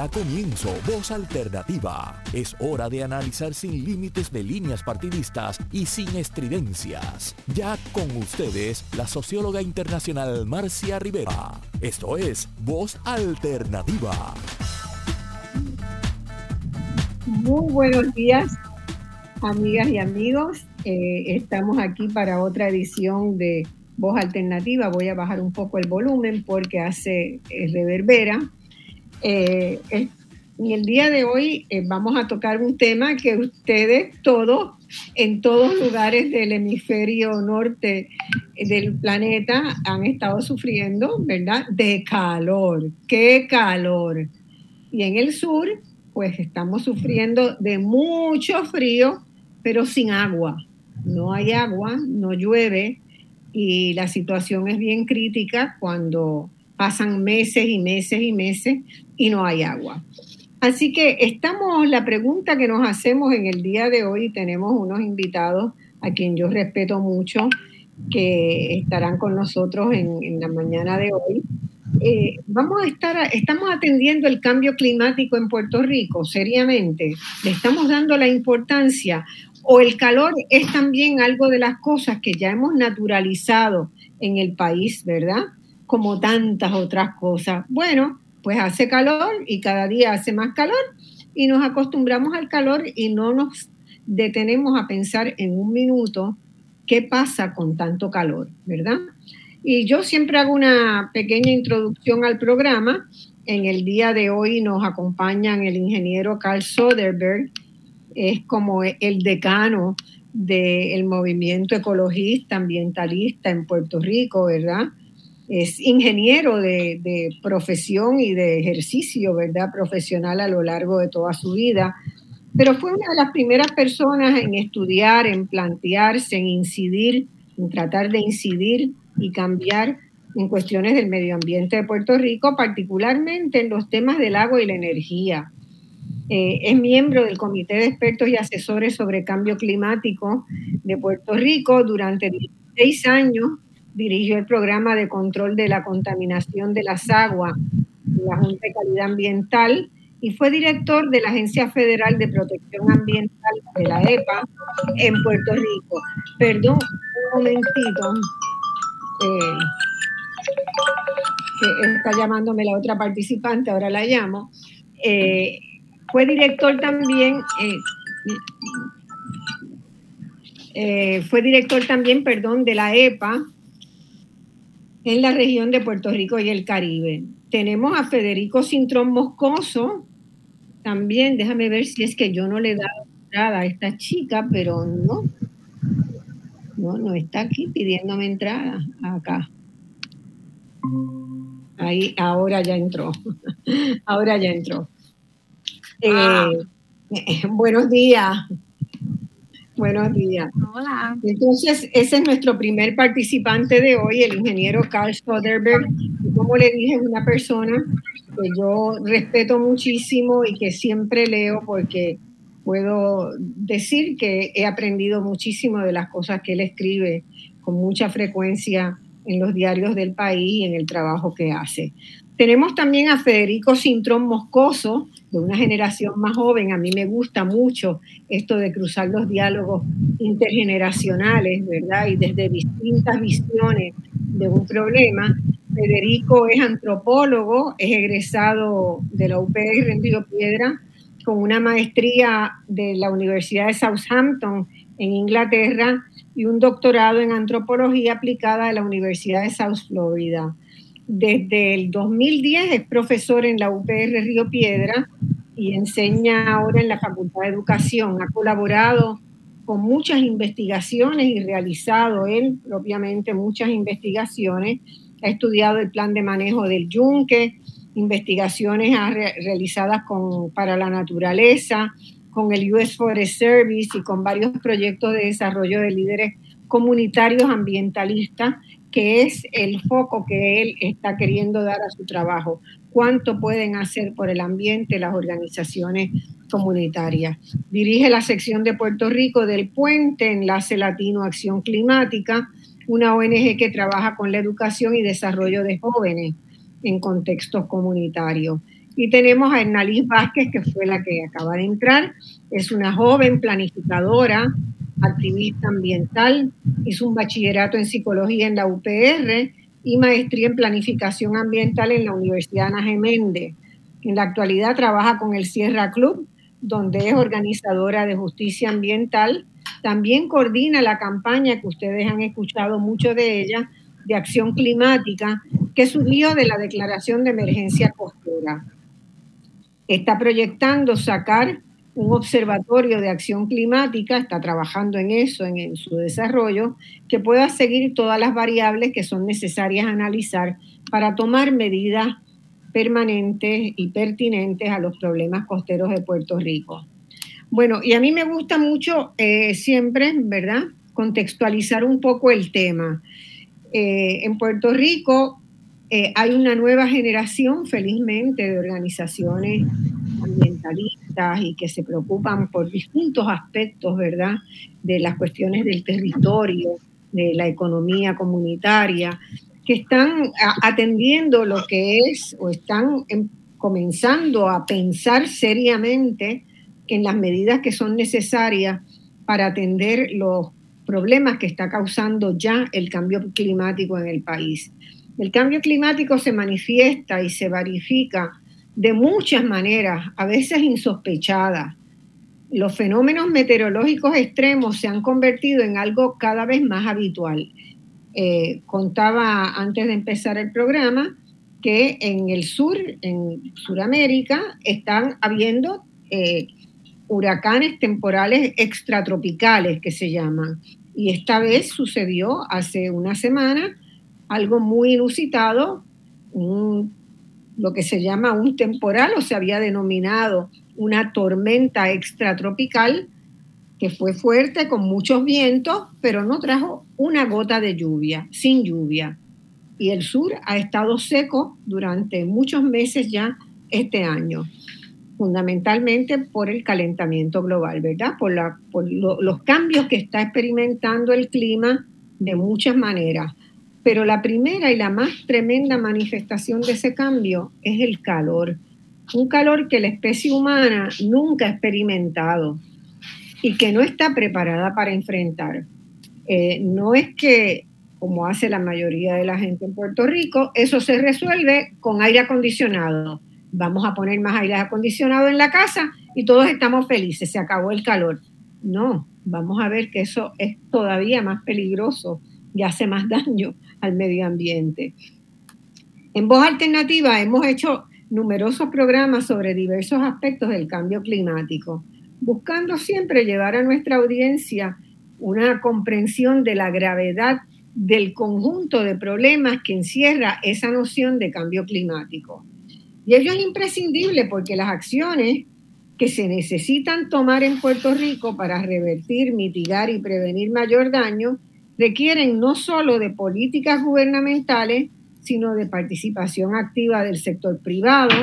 Da comienzo Voz Alternativa. Es hora de analizar sin límites de líneas partidistas y sin estridencias. Ya con ustedes, la socióloga internacional Marcia Rivera. Esto es Voz Alternativa. Muy buenos días, amigas y amigos. Eh, estamos aquí para otra edición de Voz Alternativa. Voy a bajar un poco el volumen porque hace reverbera. Eh, y el día de hoy vamos a tocar un tema que ustedes todos, en todos lugares del hemisferio norte del planeta, han estado sufriendo, ¿verdad? De calor. ¡Qué calor! Y en el sur, pues estamos sufriendo de mucho frío, pero sin agua. No hay agua, no llueve y la situación es bien crítica cuando pasan meses y meses y meses y no hay agua. Así que estamos, la pregunta que nos hacemos en el día de hoy, tenemos unos invitados a quien yo respeto mucho, que estarán con nosotros en, la mañana de hoy. Eh, vamos a estar, estamos atendiendo el cambio climático en Puerto Rico seriamente, le estamos dando la importancia o el calor es también algo de las cosas que ya hemos naturalizado en el país, ¿verdad? Como tantas otras cosas. Bueno, pues hace calor y cada día hace más calor y nos acostumbramos al calor y no nos detenemos a pensar en un minuto qué pasa con tanto calor, ¿verdad? Y yo siempre hago una pequeña introducción al programa. En el día de hoy nos acompañan el ingeniero Carl Soderberg, es como el decano del movimiento ecologista, ambientalista en Puerto Rico, ¿verdad? Es ingeniero de, de, profesión y de ejercicio, ¿verdad? Profesional a lo largo de toda su vida, pero fue una de las primeras personas en estudiar, en plantearse, en incidir, en tratar de incidir y cambiar en cuestiones del medio ambiente de Puerto Rico, particularmente en los temas del agua y la energía. Eh, es miembro del Comité de Expertos y Asesores sobre Cambio Climático de Puerto Rico. Durante 16 años dirigió el programa de control de la contaminación de las aguas de la Junta de Calidad Ambiental y fue director de la Agencia Federal de Protección Ambiental de la EPA en Puerto Rico. Perdón, un momentito. Eh, está llamándome la otra participante, ahora la llamo. Eh, fue director también, eh, fue director también, perdón, de la EPA en la región de Puerto Rico y el Caribe. Tenemos a Federico Cintrón Moscoso, también, déjame ver si es que yo no le he dado entrada a esta chica, pero no, no, no está aquí pidiéndome entrada acá. Ahí, ahora ya entró. ahora ya entró. Ah. Eh, buenos días. Buenos días. Hola. Entonces, ese es nuestro primer participante de hoy, el ingeniero Carl Soderberg. Como le dije, es una persona que yo respeto muchísimo y que siempre leo porque puedo decir que he aprendido muchísimo de las cosas que él escribe con mucha frecuencia en los diarios del país y en el trabajo que hace. Tenemos también a Federico Cintrón Moscoso, de una generación más joven. A mí me gusta mucho esto de cruzar los diálogos intergeneracionales, ¿verdad? Y desde distintas visiones de un problema. Federico es antropólogo, es egresado de la UPR en Río Piedra con una maestría de la Universidad de Southampton en Inglaterra y un doctorado en antropología aplicada de la Universidad de South Florida. Desde el 2010 es profesor en la UPR Río Piedra y enseña ahora en la Facultad de Educación. Ha colaborado con muchas investigaciones y realizado él propiamente muchas investigaciones. Ha estudiado el plan de manejo del yunque, investigaciones realizadas para la naturaleza, con el US Forest Service y con varios proyectos de desarrollo de líderes comunitarios ambientalistas, que es el foco que él está queriendo dar a su trabajo. ¿Cuánto pueden hacer por el ambiente las organizaciones comunitarias? Dirige la sección de Puerto Rico del Puente, Enlace Latino Acción Climática, una ONG que trabaja con la educación y desarrollo de jóvenes en contextos comunitarios. Y tenemos a Hernaliz Vázquez, que fue la que acaba de entrar. Es una joven planificadora, activista ambiental, hizo un bachillerato en psicología en la UPR y maestría en planificación ambiental en la Universidad Ana Geméndez. En la actualidad trabaja con el Sierra Club, donde es organizadora de justicia ambiental. También coordina la campaña que ustedes han escuchado mucho de ella, de acción climática, que surgió de la declaración de emergencia costera. Está proyectando sacar un observatorio de acción climática, está trabajando en eso, en, su desarrollo, que pueda seguir todas las variables que son necesarias analizar para tomar medidas permanentes y pertinentes a los problemas costeros de Puerto Rico. Bueno, y a mí me gusta mucho eh, siempre, ¿verdad?, contextualizar un poco el tema. Eh, en Puerto Rico eh, hay una nueva generación, felizmente, de organizaciones ambientalistas y que se preocupan por distintos aspectos, ¿verdad?, de las cuestiones del territorio, de la economía comunitaria, que están atendiendo lo que es o están em, comenzando a pensar seriamente en las medidas que son necesarias para atender los problemas que está causando ya el cambio climático en el país. El cambio climático se manifiesta y se verifica de muchas maneras, a veces insospechadas. Los fenómenos meteorológicos extremos se han convertido en algo cada vez más habitual. Eh, contaba antes de empezar el programa que en el sur, en Sudamérica, están habiendo eh, huracanes temporales extratropicales que se llaman. Y esta vez sucedió hace una semana algo muy inusitado, lo que se llama un temporal o se había denominado una tormenta extratropical que fue fuerte con muchos vientos, pero no trajo una gota de lluvia, sin lluvia. Y el sur ha estado seco durante muchos meses ya este año, fundamentalmente por el calentamiento global, ¿verdad? Por, los cambios que está experimentando el clima de muchas maneras. Pero la primera y la más tremenda manifestación de ese cambio es el calor. Un calor que la especie humana nunca ha experimentado y que no está preparada para enfrentar. Eh, no es que, como hace la mayoría de la gente en Puerto Rico, eso se resuelve con aire acondicionado. Vamos a poner más aire acondicionado en la casa y todos estamos felices, se acabó el calor. No, vamos a ver que eso es todavía más peligroso y hace más daño al medio ambiente. En Voz Alternativa hemos hecho numerosos programas sobre diversos aspectos del cambio climático, buscando siempre llevar a nuestra audiencia una comprensión de la gravedad del conjunto de problemas que encierra esa noción de cambio climático. Y ello es imprescindible porque las acciones que se necesitan tomar en Puerto Rico para revertir, mitigar y prevenir mayor daño requieren no solo de políticas gubernamentales, sino de participación activa del sector privado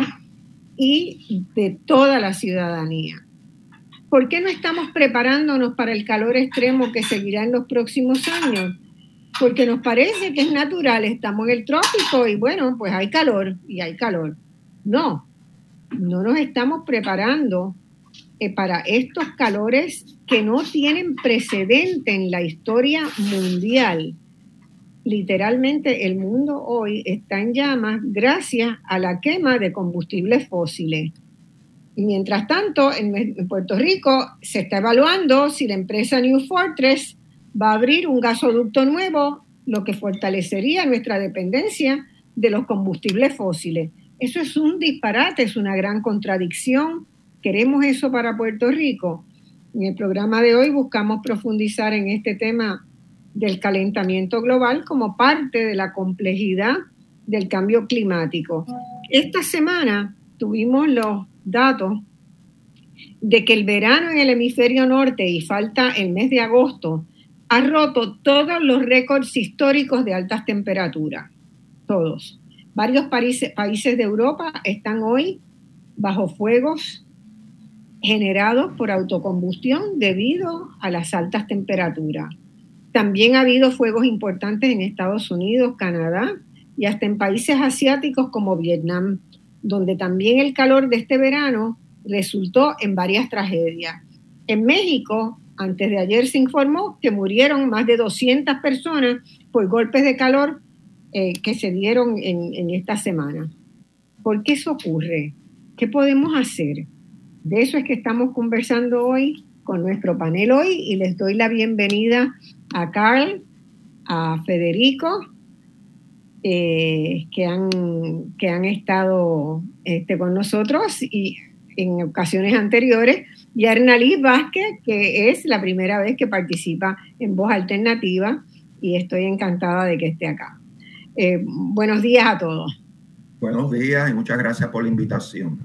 y de toda la ciudadanía. ¿Por qué no estamos preparándonos para el calor extremo que seguirá en los próximos años? Porque nos parece que es natural, estamos en el trópico y bueno, pues hay calor y hay calor. No, no nos estamos preparando eh, para estos calores que no tienen precedente en la historia mundial. Literalmente el mundo hoy está en llamas gracias a la quema de combustibles fósiles. Y mientras tanto, en, Puerto Rico se está evaluando si la empresa New Fortress va a abrir un gasoducto nuevo, lo que fortalecería nuestra dependencia de los combustibles fósiles. Eso es un disparate, es una gran contradicción ¿Queremos eso para Puerto Rico? En el programa de hoy buscamos profundizar en este tema del calentamiento global como parte de la complejidad del cambio climático. Esta semana tuvimos los datos de que el verano en el hemisferio norte y falta el mes de agosto ha roto todos los récords históricos de altas temperaturas, todos. Varios países, de Europa están hoy bajo fuegos generados por autocombustión debido a las altas temperaturas. También ha habido fuegos importantes en Estados Unidos, Canadá y hasta en países asiáticos como Vietnam. donde también el calor de este verano resultó en varias tragedias. En México, antes de ayer se informó que murieron más de 200 personas por golpes de calor eh, que se dieron en, esta semana. ¿Por qué eso ocurre? ¿Qué podemos hacer? De eso es que estamos conversando hoy con nuestro panel hoy y les doy la bienvenida a Carl, a Federico, eh, que, han, que han estado este, con nosotros y en ocasiones anteriores, y a Hernalí Vázquez, que es la primera vez que participa en Voz Alternativa, y estoy encantada de que esté acá. Eh, buenos días a todos. Buenos días y muchas gracias por la invitación.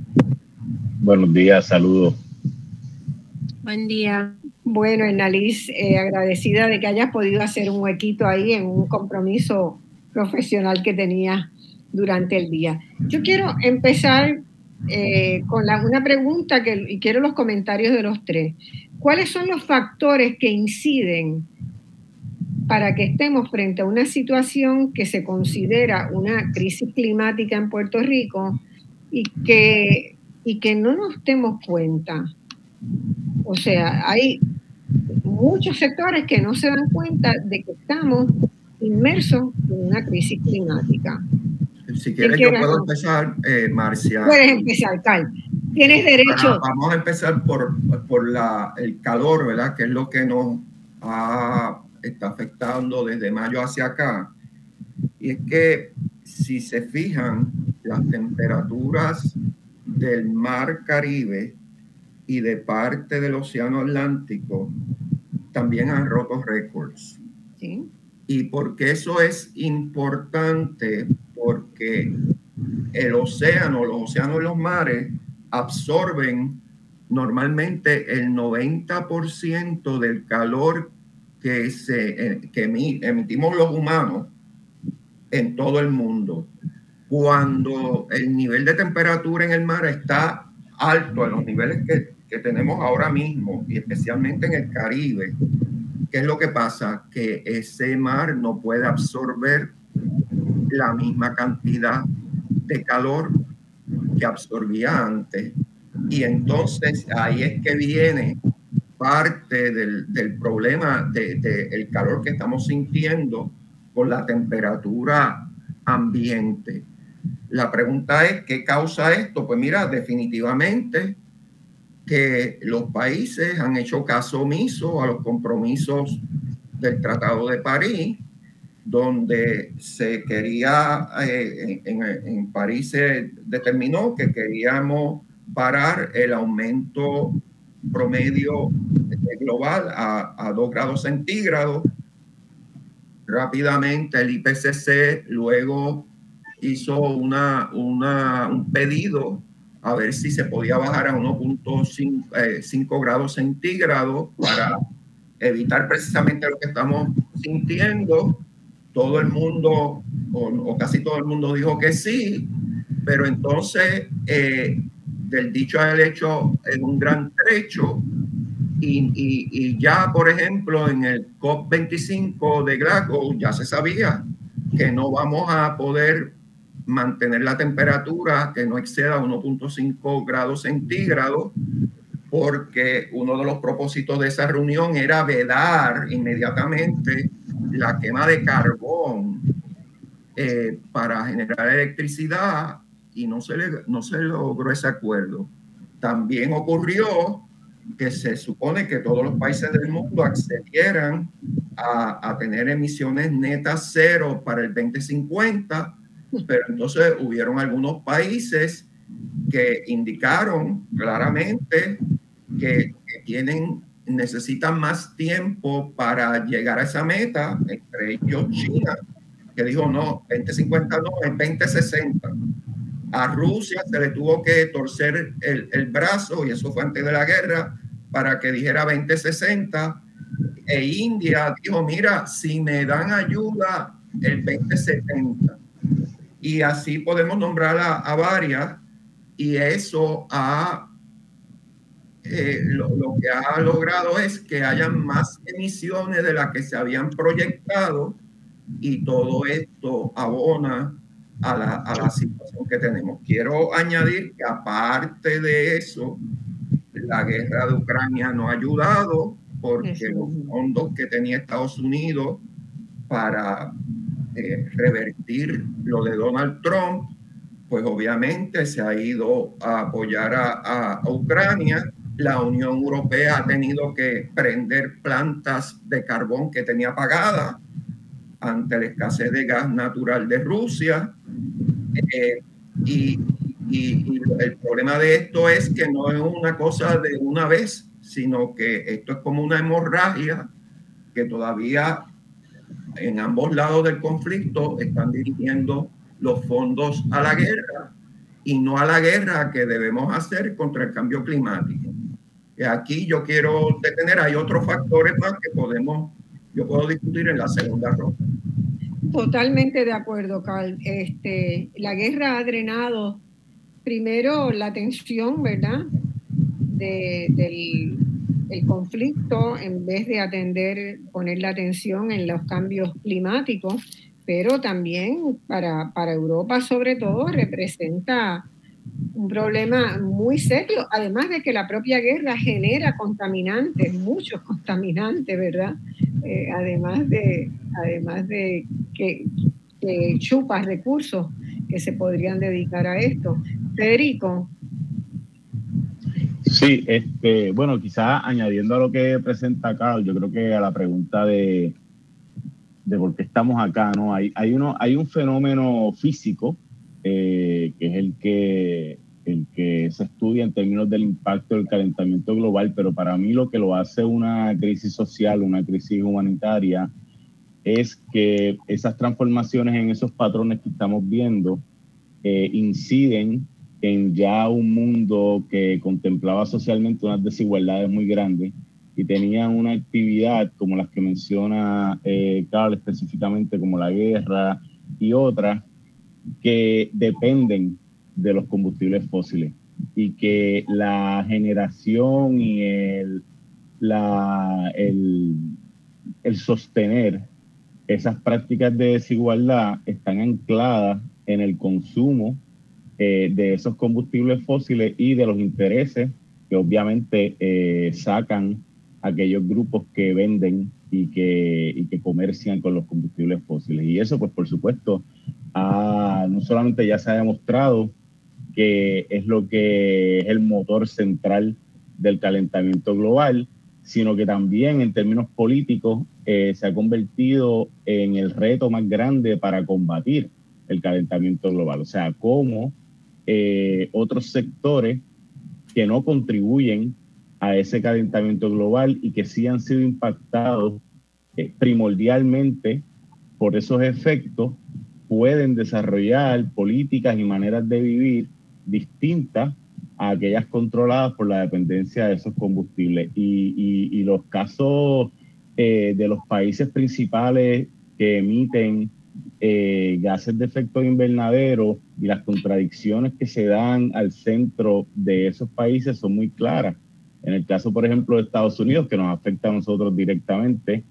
Buenos días, saludos. Buen día. Bueno, Hernalís, eh, agradecida de que hayas podido hacer un huequito ahí en un compromiso profesional que tenías durante el día. Yo quiero empezar eh, con una pregunta que, y quiero los comentarios de los tres. ¿Cuáles son los factores que inciden para que estemos frente a una situación que se considera una crisis climática en Puerto Rico y que, y que no nos demos cuenta? O sea, hay muchos sectores que no se dan cuenta de que estamos inmersos en una crisis climática. Si quieres, yo puedo empezar, eh, Marcia. Puedes empezar, Carl. Tienes derecho. vamos a empezar por, por la, el calor, ¿verdad? Que es lo que nos está afectando desde mayo hacia acá. Y es que si se fijan, las temperaturas del mar Caribe y de parte del Océano Atlántico también han roto récords. ¿Sí? Y porque eso es importante, porque el océano, los océanos y los mares absorben normalmente el 90% del calor que, se, eh, que emitimos los humanos en todo el mundo. Cuando el nivel de temperatura en el mar está alto, en los niveles que, que tenemos ahora mismo, y especialmente en el Caribe, ¿qué es lo que pasa? Que ese mar no puede absorber la misma cantidad de calor que absorbía antes. Y entonces ahí es que viene parte del, del problema del de, el calor que estamos sintiendo con la temperatura ambiente. La pregunta es, ¿qué causa esto? Pues mira, definitivamente que los países han hecho caso omiso a los compromisos del Tratado de París donde se quería, eh, en, París se determinó que queríamos parar el aumento promedio global a, a 2 grados centígrados. Rápidamente el IPCC luego hizo una, una, un pedido a ver si se podía bajar a 1.5 eh, grados centígrados para evitar precisamente lo que estamos sintiendo todo el mundo, o, casi todo el mundo dijo que sí, pero entonces eh, del dicho al hecho es un gran trecho. Y, y, ya, por ejemplo, en el COP25 de Glasgow ya se sabía que no vamos a poder mantener la temperatura que no exceda 1.5 grados centígrados, porque uno de los propósitos de esa reunión era vedar inmediatamente la quema de carbón eh, para generar electricidad y no se, le, no se logró ese acuerdo. También ocurrió que se supone que todos los países del mundo accedieran a, a tener emisiones netas cero para el 2050, pero entonces hubieron algunos países que indicaron claramente que, que tienen necesitan más tiempo para llegar a esa meta, entre ellos China, que dijo no, 2050 no, es 2060. A Rusia se le tuvo que torcer el, el brazo, y eso fue antes de la guerra, para que dijera 2060. E India dijo, mira, si me dan ayuda, el 2070. Y así podemos nombrar a, a varias, y eso ha eh, lo, que ha logrado es que haya más emisiones de las que se habían proyectado y todo esto abona a la, a la situación que tenemos. Quiero añadir que aparte de eso, la guerra de Ucrania no ha ayudado porque los fondos que tenía Estados Unidos para eh, revertir lo de Donald Trump, pues obviamente se ha ido a apoyar a, Ucrania. La Unión Europea ha tenido que prender plantas de carbón que tenía pagadas ante la escasez de gas natural de Rusia. Eh, y, el problema de esto es que no es una cosa de una vez, sino que esto es como una hemorragia que todavía en ambos lados del conflicto están dirigiendo los fondos a la guerra y no a la guerra que debemos hacer contra el cambio climático. Y aquí yo quiero detener, hay otros factores más que podemos, yo puedo discutir en la segunda ronda. Totalmente de acuerdo, Carl. Este, la guerra ha drenado primero la atención, ¿verdad? El conflicto en vez de atender, poner la atención en los cambios climáticos, pero también para, para Europa sobre todo representa un problema muy serio, además de que la propia guerra genera contaminantes, muchos contaminantes, ¿verdad? Eh, además, de, además de que, que recursos que se podrían dedicar a esto. Federico. Sí, este, bueno, quizás añadiendo a lo que presenta Carl, yo creo que a la pregunta de, de por qué estamos acá, ¿no? Hay, hay, uno, hay un fenómeno físico eh, que es el que, el que se estudia en términos del impacto del calentamiento global, pero para mí lo que lo hace una crisis social, una crisis humanitaria, es que esas transformaciones en esos patrones que estamos viendo eh, inciden en ya un mundo que contemplaba socialmente unas desigualdades muy grandes y tenía una actividad como las que menciona eh, Carl específicamente, como la guerra y otras, que dependen de los combustibles fósiles y que la generación y el, la, el, el sostener esas prácticas de desigualdad están ancladas en el consumo eh, de esos combustibles fósiles y de los intereses que obviamente eh, sacan aquellos grupos que venden y que, y que comercian con los combustibles fósiles. Y eso, pues por supuesto, no solamente ya se ha demostrado que es lo que es el motor central del calentamiento global, sino que también en términos políticos eh, se ha convertido en el reto más grande para combatir el calentamiento global. O sea, cómo eh, otros sectores que no contribuyen a ese calentamiento global y que sí han sido impactados eh, primordialmente por esos efectos, pueden desarrollar políticas y maneras de vivir distintas a aquellas controladas por la dependencia de esos combustibles. Y, los casos eh, de los países principales que emiten eh, gases de efecto invernadero y las contradicciones que se dan al centro de esos países son muy claras. En el caso, por ejemplo, de Estados Unidos, que nos afecta a nosotros directamente,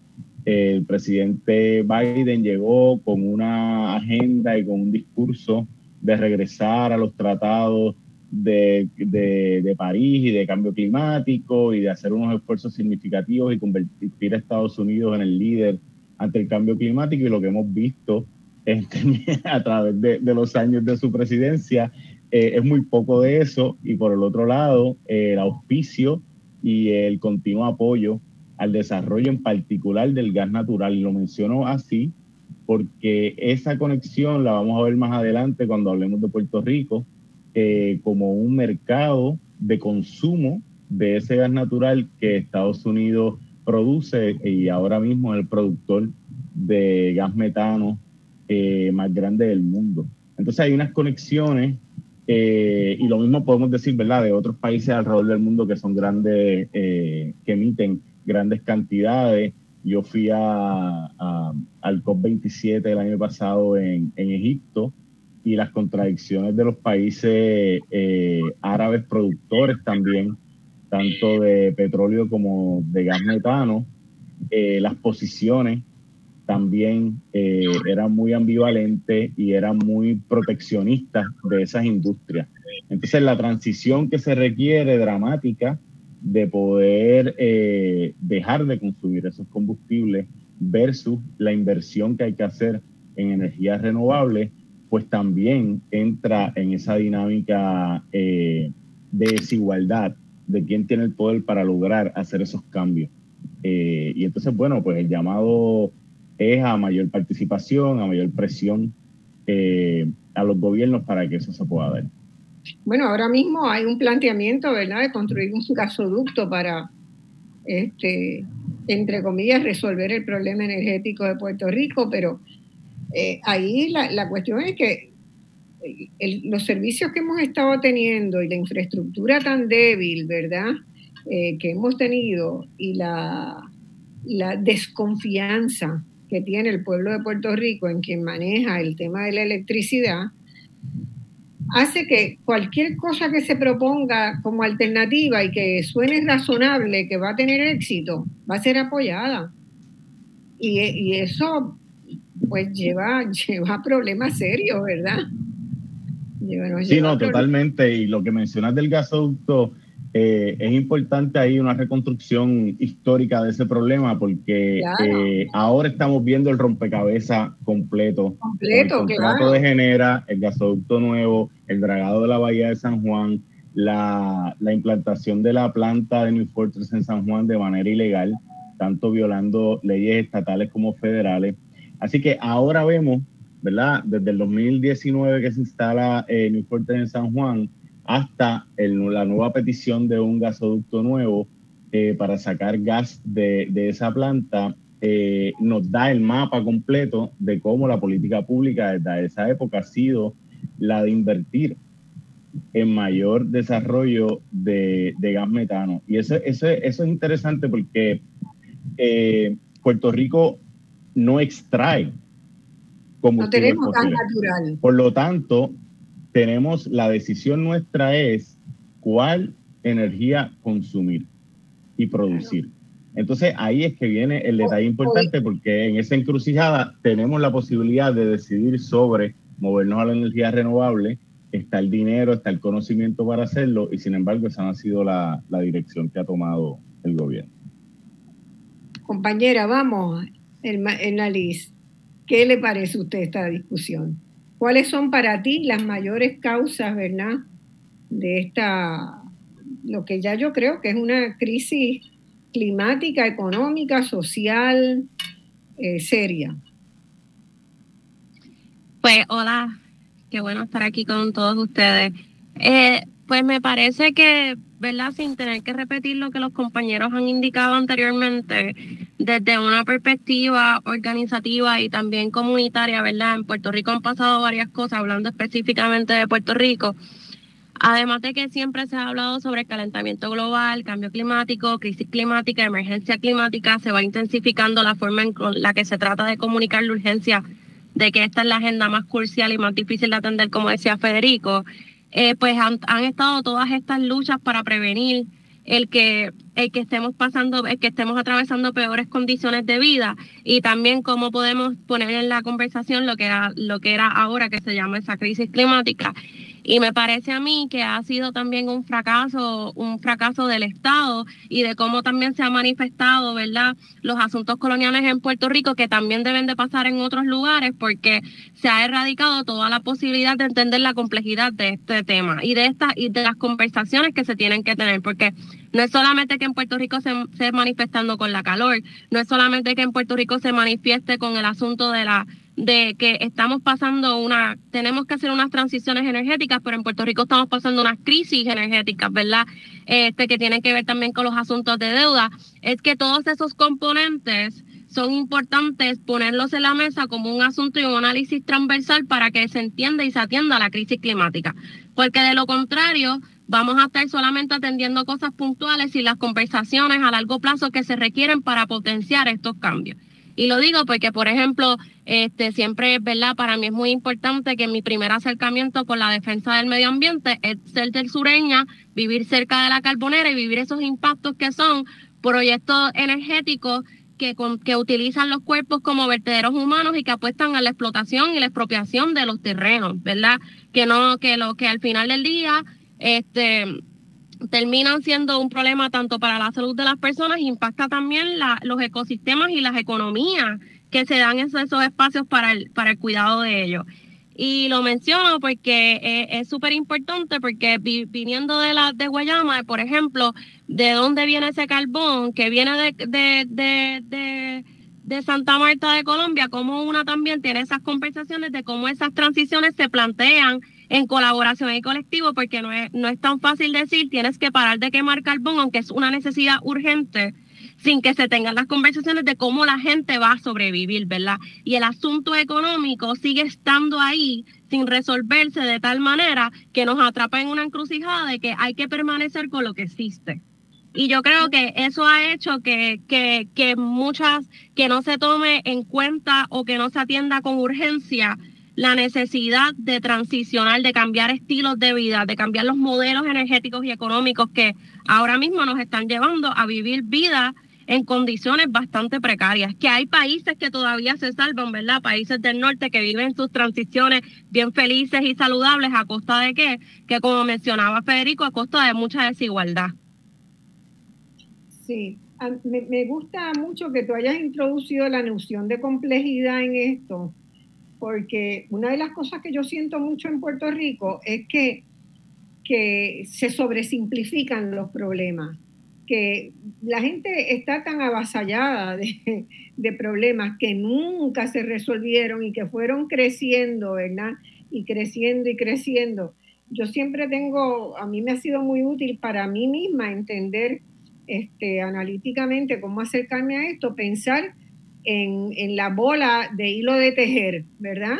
el presidente Biden llegó con una agenda y con un discurso de regresar a los tratados de, de, París y de cambio climático y de hacer unos esfuerzos significativos y convertir a Estados Unidos en el líder ante el cambio climático y lo que hemos visto a través de, los años de su presidencia eh, es muy poco de eso. Y por el otro lado el auspicio y el continuo apoyo al desarrollo en particular del gas natural. Lo menciono así porque esa conexión la vamos a ver más adelante cuando hablemos de Puerto Rico eh, como un mercado de consumo de ese gas natural que Estados Unidos produce y ahora mismo es el productor de gas metano eh, más grande del mundo. Entonces hay unas conexiones eh, y lo mismo podemos decir, ¿verdad?, de otros países alrededor del mundo que son grandes, eh, que emiten grandes cantidades. Yo fui a, al COP27 el año pasado en, en, Egipto y las contradicciones de los países árabes productores también tanto de petróleo como de gas metano, eh, las posiciones también eh, eran muy ambivalentes y eran muy proteccionistas de esas industrias. Entonces la transición que se requiere dramática de poder eh, dejar de consumir esos combustibles versus la inversión que hay que hacer en energías renovables, pues también entra en esa dinámica de desigualdad de quién tiene el poder para lograr hacer esos cambios. Eh, y entonces, bueno, pues el llamado es a mayor participación, a mayor presión a los gobiernos para que eso se pueda dar. Bueno, ahora mismo hay un planteamiento, ¿verdad?, de construir un gasoducto para, este, entre comillas, resolver el problema energético de Puerto Rico, pero eh, ahí la, cuestión es que los servicios que hemos estado teniendo y la infraestructura tan débil, ¿verdad?, eh, que hemos tenido y la, la desconfianza que tiene el pueblo de Puerto Rico en quien maneja el tema de la electricidad, hace que cualquier cosa que se proponga como alternativa y que suene razonable, que va a tener éxito, va a ser apoyada. Y, eso pues lleva, lleva problemas serios, ¿verdad? Sí, no, totalmente. Y lo que mencionas del gasoducto, eh, es importante ahí una reconstrucción histórica de ese problema porque eh, ahora estamos viendo el rompecabezas completo. Completo, el contrato de Genera, el gasoducto nuevo, el dragado de la Bahía de San Juan, la, la implantación de la planta de New Fortress en San Juan de manera ilegal, tanto violando leyes estatales como federales. Así que ahora vemos, Desde el 2019 que se instala eh, New Fortress en San Juan, hasta la nueva petición de un gasoducto nuevo eh, para sacar gas de, esa planta, eh, nos da el mapa completo de cómo la política pública desde esa época ha sido la de invertir en mayor desarrollo de, gas metano. Y eso, eso, eso es interesante porque eh, Puerto Rico no extrae combustible no tenemos gas natural. Por lo tanto, tenemos la decisión nuestra es cuál energía consumir y producir. Entonces ahí es que viene el detalle importante porque en esa encrucijada tenemos la posibilidad de decidir sobre movernos a la energía renovable, está el dinero, está el conocimiento para hacerlo y sin embargo esa ha sido la, la dirección que ha tomado el gobierno. Compañera, vamos, Enaliz, ¿qué le parece a usted esta discusión? ¿Cuáles son para ti las mayores causas, verdad, de esta, lo que ya yo creo que es una crisis climática, económica, social, eh, seria? Pues hola, qué bueno estar aquí con todos ustedes. Eh, pues me parece que, ¿verdad? Sin tener que repetir lo que los compañeros han indicado anteriormente, desde una perspectiva organizativa y también comunitaria, ¿verdad? En Puerto Rico han pasado varias cosas, hablando específicamente de Puerto Rico. Además de que siempre se ha hablado sobre el calentamiento global, cambio climático, crisis climática, emergencia climática, se va intensificando la forma en la que se trata de comunicar la urgencia de que esta es la agenda más crucial y más difícil de atender, como decía Federico. Eh, pues han, estado todas estas luchas para prevenir el que, el que estemos pasando, el que estemos atravesando peores condiciones de vida y también cómo podemos poner en la conversación lo que era, lo que era ahora que se llama esa crisis climática. Y me parece a mí que ha sido también un fracaso, un fracaso del Estado y de cómo también se ha manifestado, ¿verdad? Los asuntos coloniales en Puerto Rico que también deben de pasar en otros lugares porque se ha erradicado toda la posibilidad de entender la complejidad de este tema y de estas y de las conversaciones que se tienen que tener porque no es solamente que en Puerto Rico se, se manifestando con la calor, no es solamente que en Puerto Rico se manifieste con el asunto de la de que estamos pasando una, tenemos que hacer unas transiciones energéticas, pero en Puerto Rico estamos pasando unas crisis energéticas, ¿verdad? Este, que tienen que ver también con los asuntos de deuda. Es que todos esos componentes son importantes ponerlos en la mesa como un asunto y un análisis transversal para que se entienda y se atienda la crisis climática. Porque de lo contrario, vamos a estar solamente atendiendo cosas puntuales y las conversaciones a largo plazo que se requieren para potenciar estos cambios. Y lo digo porque, por ejemplo, este, siempre, ¿verdad? Para mí es muy importante que mi primer acercamiento con la defensa del medio ambiente es ser del sureña, vivir cerca de la carbonera y vivir esos impactos que son proyectos energéticos que, que utilizan los cuerpos como vertederos humanos y que apuestan a la explotación y la expropiación de los terrenos, ¿verdad? Que no, que lo que al final del día, este terminan siendo un problema tanto para la salud de las personas, impacta también la, los ecosistemas y las economías que se dan en esos espacios para el, para el cuidado de ellos. Y lo menciono porque eh, es súper importante porque viniendo de la de Guayama, por ejemplo, de dónde viene ese carbón que viene de, de, de, de, Santa Marta de Colombia, como una también tiene esas conversaciones de cómo esas transiciones se plantean en colaboración y colectivo, porque no es, no es tan fácil decir tienes que parar de quemar carbón, aunque es una necesidad urgente sin que se tengan las conversaciones de cómo la gente va a sobrevivir, ¿verdad? Y el asunto económico sigue estando ahí sin resolverse de tal manera que nos atrapa en una encrucijada de que hay que permanecer con lo que existe. Y yo creo que eso ha hecho que, que, que muchas, que no se tome en cuenta o que no se atienda con urgencia la necesidad de transicionar, de cambiar estilos de vida, de cambiar los modelos energéticos y económicos que ahora mismo nos están llevando a vivir vida en condiciones bastante precarias, que hay países que todavía se salvan, ¿verdad? Países del norte que viven sus transiciones bien felices y saludables a costa de qué? Que como mencionaba Federico, a costa de mucha desigualdad. Sí, me, me gusta mucho que tú hayas introducido la noción de complejidad en esto, porque una de las cosas que yo siento mucho en Puerto Rico es que, que se sobresimplifican los problemas que la gente está tan avasallada de, problemas que nunca se resolvieron y que fueron creciendo, ¿verdad? Y creciendo y creciendo. Yo siempre tengo, a mí me ha sido muy útil para mí misma entender este, analíticamente cómo acercarme a esto, pensar en, en la bola de hilo de tejer, ¿verdad?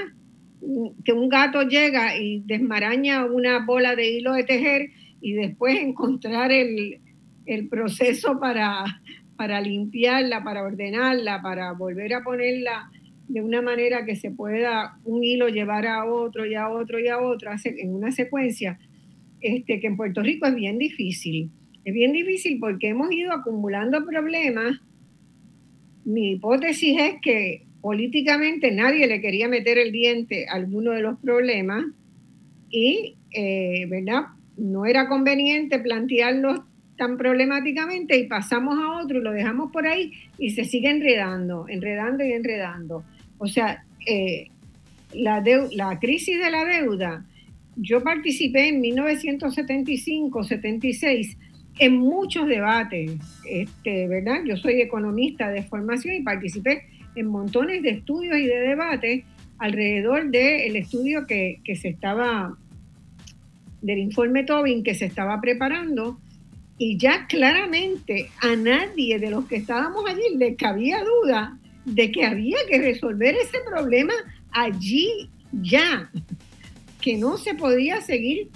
Que un gato llega y desmaraña una bola de hilo de tejer y después encontrar el, el proceso para, para limpiarla, para ordenarla, para volver a ponerla de una manera que se pueda un hilo llevar a otro y a otro y a otro en una secuencia, este, que en Puerto Rico es bien difícil. Es bien difícil porque hemos ido acumulando problemas. Mi hipótesis es que políticamente nadie le quería meter el diente a alguno de los problemas y, eh, ¿verdad? No era conveniente plantearlos tan problemáticamente y pasamos a otro y lo dejamos por ahí y se sigue enredando, enredando y enredando. O sea, eh, la, la crisis de la deuda, yo participé en 1975, 76 en muchos debates, este, ¿verdad? Yo soy economista de formación y participé en montones de estudios y de debates alrededor del estudio que, que se estaba, del informe Tobin que se estaba preparando y ya claramente a nadie de los que estábamos allí le cabía duda de que había que resolver ese problema allí ya, que no se podía seguir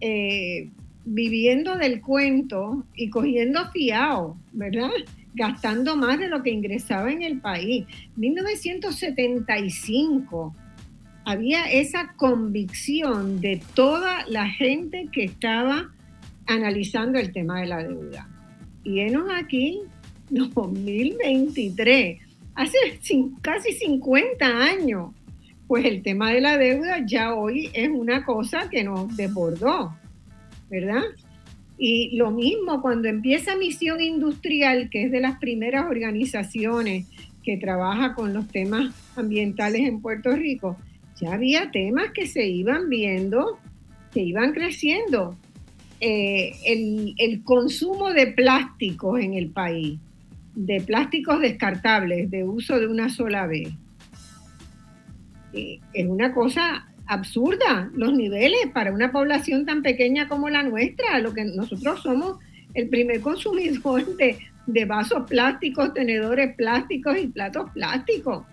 eh, viviendo del cuento y cogiendo fiado, ¿verdad? Gastando más de lo que ingresaba en el país. 1975 había esa convicción de toda la gente que estaba analizando el tema de la deuda. Y enos aquí, 2023, hace casi 50 años, pues el tema de la deuda ya hoy es una cosa que nos desbordó, ¿verdad? Y lo mismo cuando empieza Misión Industrial, que es de las primeras organizaciones que trabaja con los temas ambientales en Puerto Rico, ya había temas que se iban viendo, que iban creciendo. Eh, el, consumo de plásticos en el país, de plásticos descartables, de uso de una sola vez. Eh, es una cosa absurda los niveles para una población tan pequeña como la nuestra, lo que nosotros somos el primer consumidor de, vasos plásticos, tenedores plásticos y platos plásticos.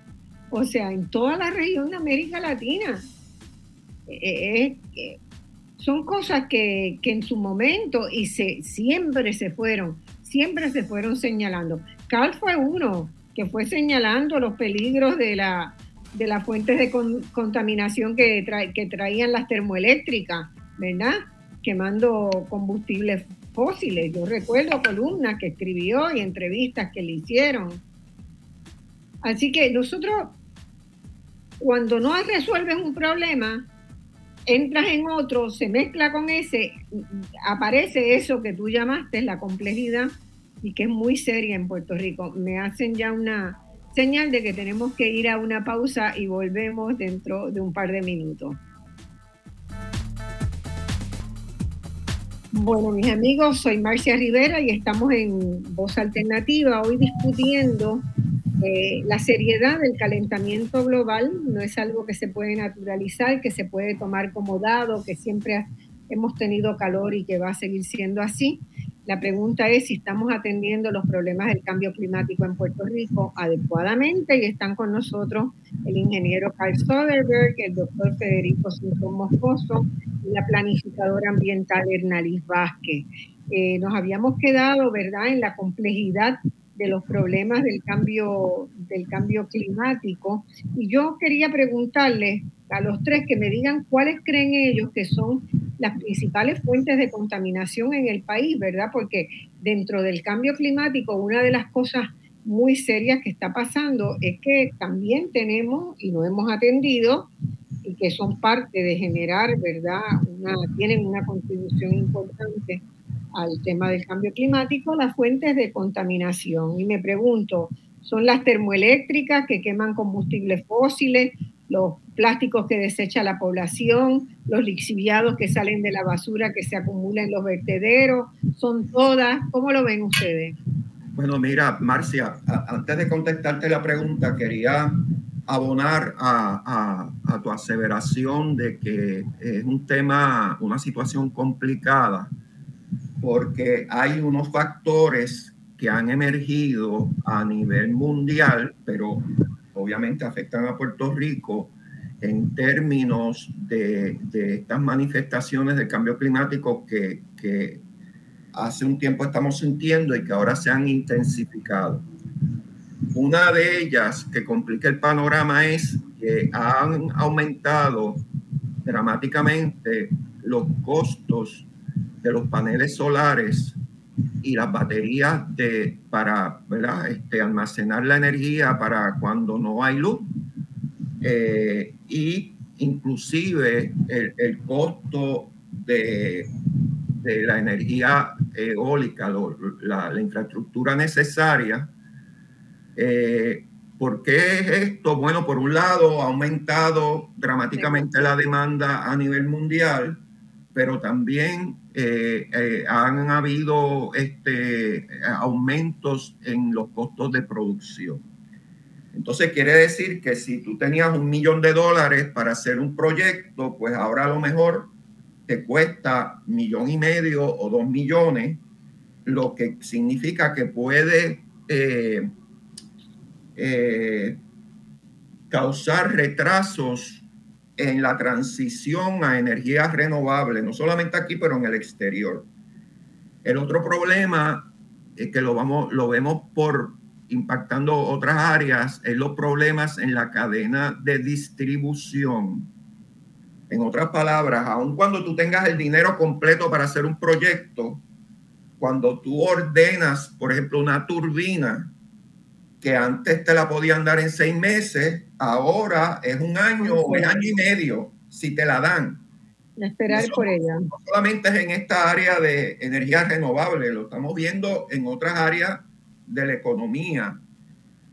O sea, en toda la región de América Latina. Eh, son cosas que, en su momento y se, siempre se fueron, siempre se fueron señalando. Carl fue uno que fue señalando los peligros de, la, de las fuentes de contaminación que, que traían las termoeléctricas, ¿verdad? Quemando combustibles fósiles. Yo recuerdo columnas que escribió y entrevistas que le hicieron. Así que nosotros, cuando no resuelves un problema, entras en otro, se mezcla con ese, aparece eso que tú llamaste la complejidad y que es muy seria en Puerto Rico. Me hacen ya una señal de que tenemos que ir a una pausa y volvemos dentro de un par de minutos. Bueno, mis amigos, soy Marcia Rivera y estamos en Voz Alternativa, hoy discutiendo eh, la seriedad del calentamiento global. No es algo que se puede naturalizar, que se puede tomar como dado, que siempre hemos tenido calor y que va a seguir siendo así. La pregunta es si estamos atendiendo los problemas del cambio climático en Puerto Rico adecuadamente y están con nosotros el ingeniero Carl Soderberg, el doctor Federico Simpson Moscoso y la planificadora ambiental Hernalis Vázquez. Eh, nos habíamos quedado, ¿verdad?, en la complejidad de los problemas del cambio, del cambio climático. Y yo quería preguntarles a los tres que me digan cuáles creen ellos que son las principales fuentes de contaminación en el país, ¿verdad? Porque dentro del cambio climático, una de las cosas muy serias que está pasando es que también tenemos y no hemos atendido y que son parte de generar, ¿verdad? Una, tienen una contribución importante al tema del cambio climático, las fuentes de contaminación. Y me pregunto, ¿son las termoeléctricas que queman combustibles fósiles, los plásticos que desecha la población, los lixiviados que salen de la basura que se acumula en los vertederos? ¿Son todas? ¿Cómo lo ven ustedes? Bueno, mira, Marcia, antes de contestarte la pregunta, quería abonar a, a, tu aseveración de que es un tema, una situación complicada porque hay unos factores que han emergido a nivel mundial, pero obviamente afectan a Puerto Rico en términos de, estas manifestaciones de cambio climático que, hace un tiempo estamos sintiendo y que ahora se han intensificado. Una de ellas que complica el panorama es que han aumentado dramáticamente los costos de los paneles solares y las baterías de, para. Este, almacenar la energía para cuando no hay luz. Eh, y inclusive el, costo de, de, la energía eólica, la, infraestructura necesaria. Eh, ¿Por qué es esto? Bueno, por un lado, ha aumentado dramáticamente la demanda a nivel mundial, pero también eh, eh, han habido este, aumentos en los costos de producción. Entonces quiere decir que si tú tenías un millón de dólares para hacer un proyecto, pues ahora a lo mejor te cuesta millón y medio o dos millones, lo que significa que puede eh, causar retrasos en la transición a energías renovables, no solamente aquí, pero en el exterior. El otro problema es que lo, vamos, lo vemos por impactando otras áreas, es los problemas en la cadena de distribución. En otras palabras, aun cuando tú tengas el dinero completo para hacer un proyecto, cuando tú ordenas, por ejemplo, una turbina, que antes te la podían dar en seis meses, ahora es un año o es año y medio si te la dan. Esperar por ella. No solamente es en esta área de energía renovable, lo estamos viendo en otras áreas de la economía.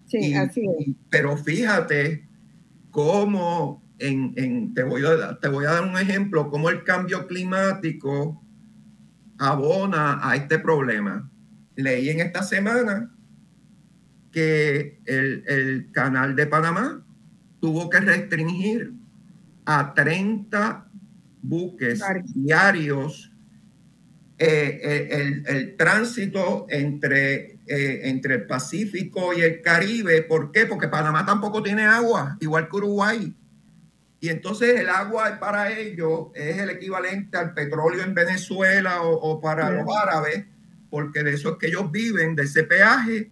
Sí, así es. pero fíjate cómo, en, te, voy a, te voy a dar un ejemplo, cómo el cambio climático abona a este problema. Leí en esta semana que el, canal de Panamá tuvo que restringir a 30 buques diarios eh, eh, el, tránsito entre, eh, entre el Pacífico y el Caribe. ¿Por qué? Porque Panamá tampoco tiene agua, igual que Uruguay. Y entonces el agua para ellos es el equivalente al petróleo en Venezuela o, o para los árabes, porque de eso es que ellos viven, de ese peaje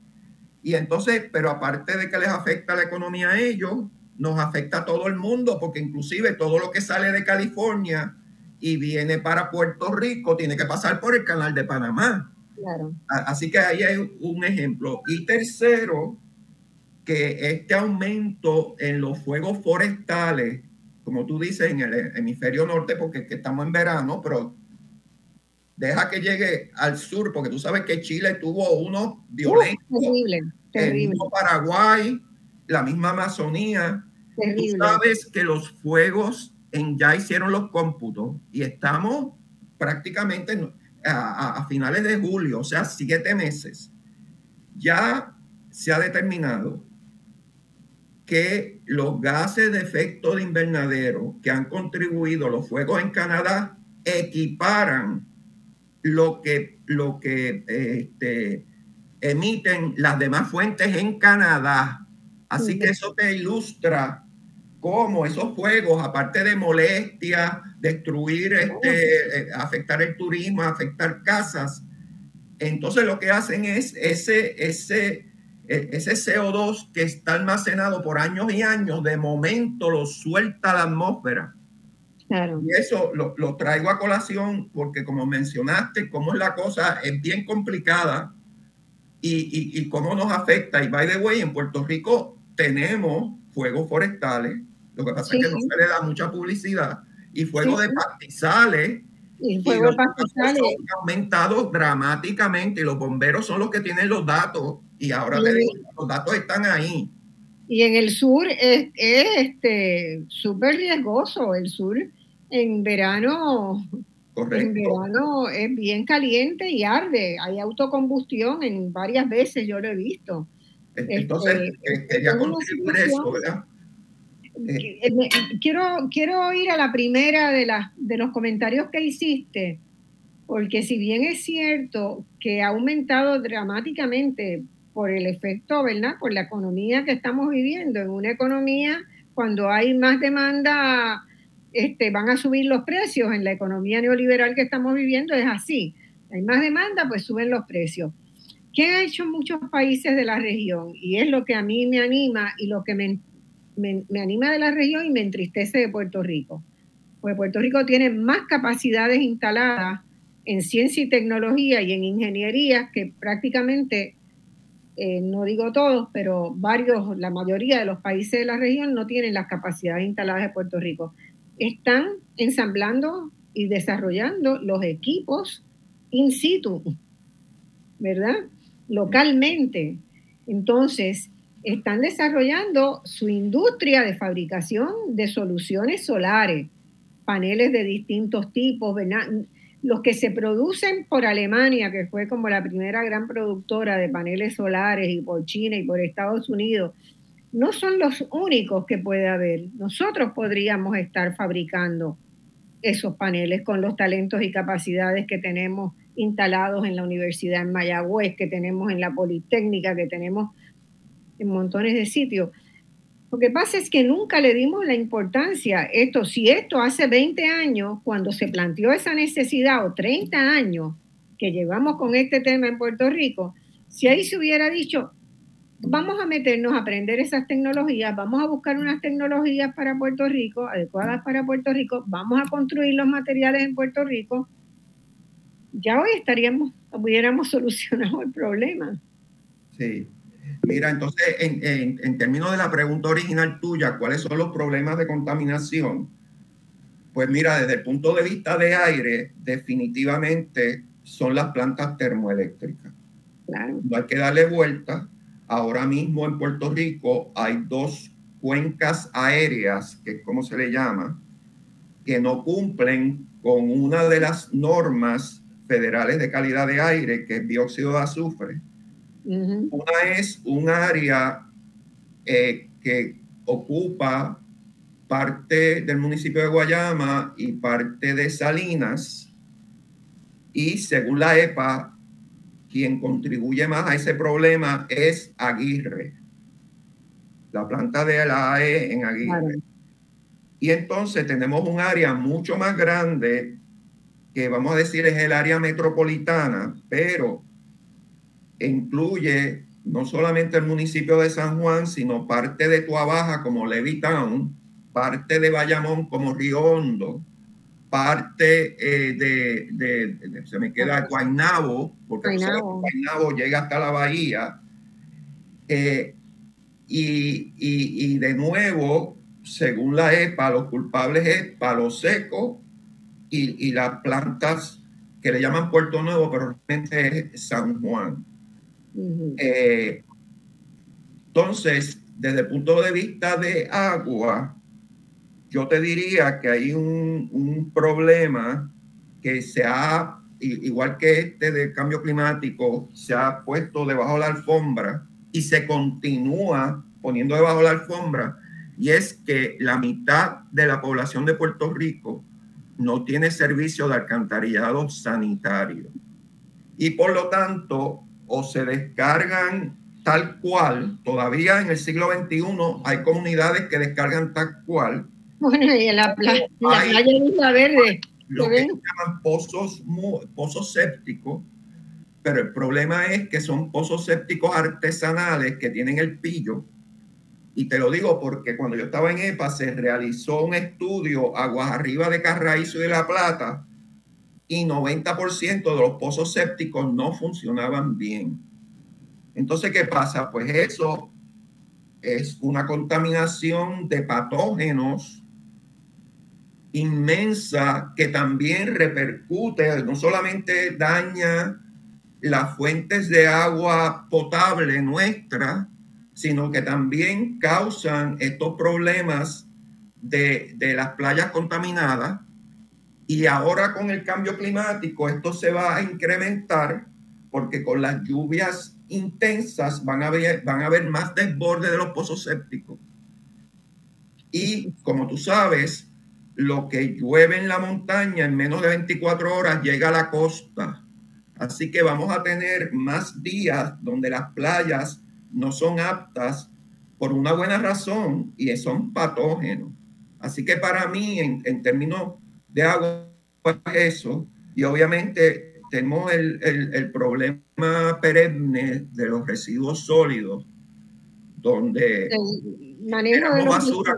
y entonces, pero aparte de que les afecta la economía a ellos, nos afecta a todo el mundo, porque inclusive todo lo que sale de California y viene para Puerto Rico tiene que pasar por el canal de Panamá. Claro. Así que ahí hay un ejemplo. Y tercero, que este aumento en los fuegos forestales, como tú dices, en el hemisferio norte, porque estamos en verano, pero deja que llegue al sur, porque tú sabes que Chile tuvo uno violento. terrible, terrible. El Paraguay, la misma Amazonía. Tú sabes que los fuegos en, ya hicieron los cómputos y estamos prácticamente a, a finales de julio, o sea, siete meses. Ya se ha determinado que los gases de efecto de invernadero que han contribuido los fuegos en Canadá equiparan lo que, lo que este, emiten las demás fuentes en Canadá. Así que eso te ilustra cómo esos fuegos, aparte de molestia, destruir, este, eh, afectar el turismo, afectar casas, entonces lo que hacen es ese, ese, e, ese CO2 que está almacenado por años y años, de momento lo suelta a la atmósfera. Y eso lo, lo, traigo a colación porque como mencionaste, cómo es la cosa, es bien complicada y, y, y, cómo nos afecta. Y by the way, en Puerto Rico tenemos fuegos forestales, lo que pasa es que no se le da mucha publicidad, y fuegos de pastizales. Y fuego de pastizales. Han aumentado dramáticamente y los bomberos son los que tienen los datos y ahora te digo, los datos están ahí. Y en el sur es, es este súper riesgoso. El sur en verano, en verano es bien caliente y arde. Hay autocombustión en varias veces, yo lo he visto. Entonces, este, eh, quería contribuir eso, ¿verdad? Eh, eh, quiero, quiero ir a la primera de, las, de los comentarios que hiciste, porque si bien es cierto que ha aumentado dramáticamente por el efecto, ¿verdad? Por la economía que estamos viviendo. En una economía, cuando hay más demanda, este, van a subir los precios. En la economía neoliberal que estamos viviendo es así. Hay más demanda, pues suben los precios. ¿Qué han hecho muchos países de la región? Y es lo que a mí me anima y lo que me, me, anima de la región y me entristece de Puerto Rico. Pues Puerto Rico tiene más capacidades instaladas en ciencia y tecnología y en ingeniería que prácticamente eh, no digo todos, pero varios, la mayoría de los países de la región no tienen las capacidades instaladas de Puerto Rico. Están ensamblando y desarrollando los equipos in situ, ¿verdad? Localmente. Entonces, están desarrollando su industria de fabricación de soluciones solares, paneles de distintos tipos, los que se producen por Alemania, que fue como la primera gran productora de paneles solares, y por China y por Estados Unidos, no son los únicos que puede haber. Nosotros podríamos estar fabricando esos paneles con los talentos y capacidades que tenemos instalados en la Universidad en Mayagüez, que tenemos en la Politécnica, que tenemos en montones de sitios. Lo que pasa es que nunca le dimos la importancia. Esto, si esto hace 20 años, cuando se planteó esa necesidad, o 30 años que llevamos con este tema en Puerto Rico, si ahí se hubiera dicho, vamos a meternos a aprender esas tecnologías, vamos a buscar unas tecnologías para Puerto Rico, adecuadas para Puerto Rico, vamos a construir los materiales en Puerto Rico, ya hoy estaríamos, hubiéramos solucionado el problema. Sí, Mira, entonces, en, términos de la pregunta original tuya, ¿cuáles son los problemas de contaminación? Pues mira, desde el punto de vista de aire, definitivamente son las plantas termoeléctricas. No hay que darle vuelta. Ahora mismo en Puerto Rico hay dos cuencas aéreas, que es como se le llama, que no cumplen con una de las normas federales de calidad de aire, que es dióxido de azufre una es un área eh, que ocupa parte del municipio de Guayama y parte de Salinas. Y según la EPA, quien contribuye más a ese problema es Aguirre, la planta de la AE en Aguirre. Y entonces tenemos un área mucho más grande que vamos a decir es el área metropolitana, pero incluye no solamente el municipio de San Juan, sino parte de Tuabaja como Levitown, parte de Bayamón como Río Hondo, parte eh, de, se me queda Guaynabo, porque Guaynabo, llega hasta la bahía. Eh, Y, y, de nuevo, según la EPA, los culpables es palo seco y, y las plantas que le llaman Puerto Nuevo, pero realmente es San Juan. Eh, entonces, desde el punto de vista de agua, yo te diría que hay un, un problema que se ha, igual que este del cambio climático, se ha puesto debajo de la alfombra y se continúa poniendo debajo de la alfombra, y es que la mitad de la población de Puerto Rico no tiene servicio de alcantarillado sanitario. Y por lo tanto, o se descargan tal cual, todavía en el siglo XXI hay comunidades que descargan tal cual. Bueno, y en la, playa, de Isla Verde. Lo que se llaman pozos, pozos sépticos, pero el problema es que son pozos sépticos artesanales que tienen el pillo y te lo digo porque cuando yo estaba en EPA se realizó un estudio aguas arriba de Carraízo y de La Plata y 90% de los pozos sépticos no funcionaban bien. Entonces, ¿qué pasa? Pues eso es una contaminación de patógenos inmensa que también repercute, no solamente daña las fuentes de agua potable nuestra, sino que también causan estos problemas de, las playas contaminadas. Y ahora con el cambio climático esto se va a incrementar porque con las lluvias intensas van a haber, van a haber más desborde de los pozos sépticos. Y como tú sabes, lo que llueve en la montaña en menos de 24 horas llega a la costa. Así que vamos a tener más días donde las playas no son aptas por una buena razón y son patógenos. Así que para mí, en, términos de agua, eso, y obviamente tenemos el, problema perenne de los residuos sólidos, donde tenemos basura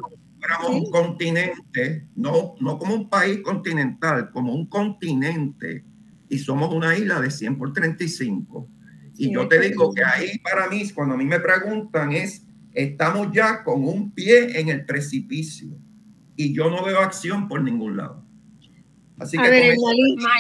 como un continente, no, no como un país continental, como un continente, y somos una isla de 100 por 35 y yo te digo que ahí para mí, cuando a mí me preguntan, es, estamos ya con un pie en el precipicio y yo no veo acción por ningún lado. Así que ver,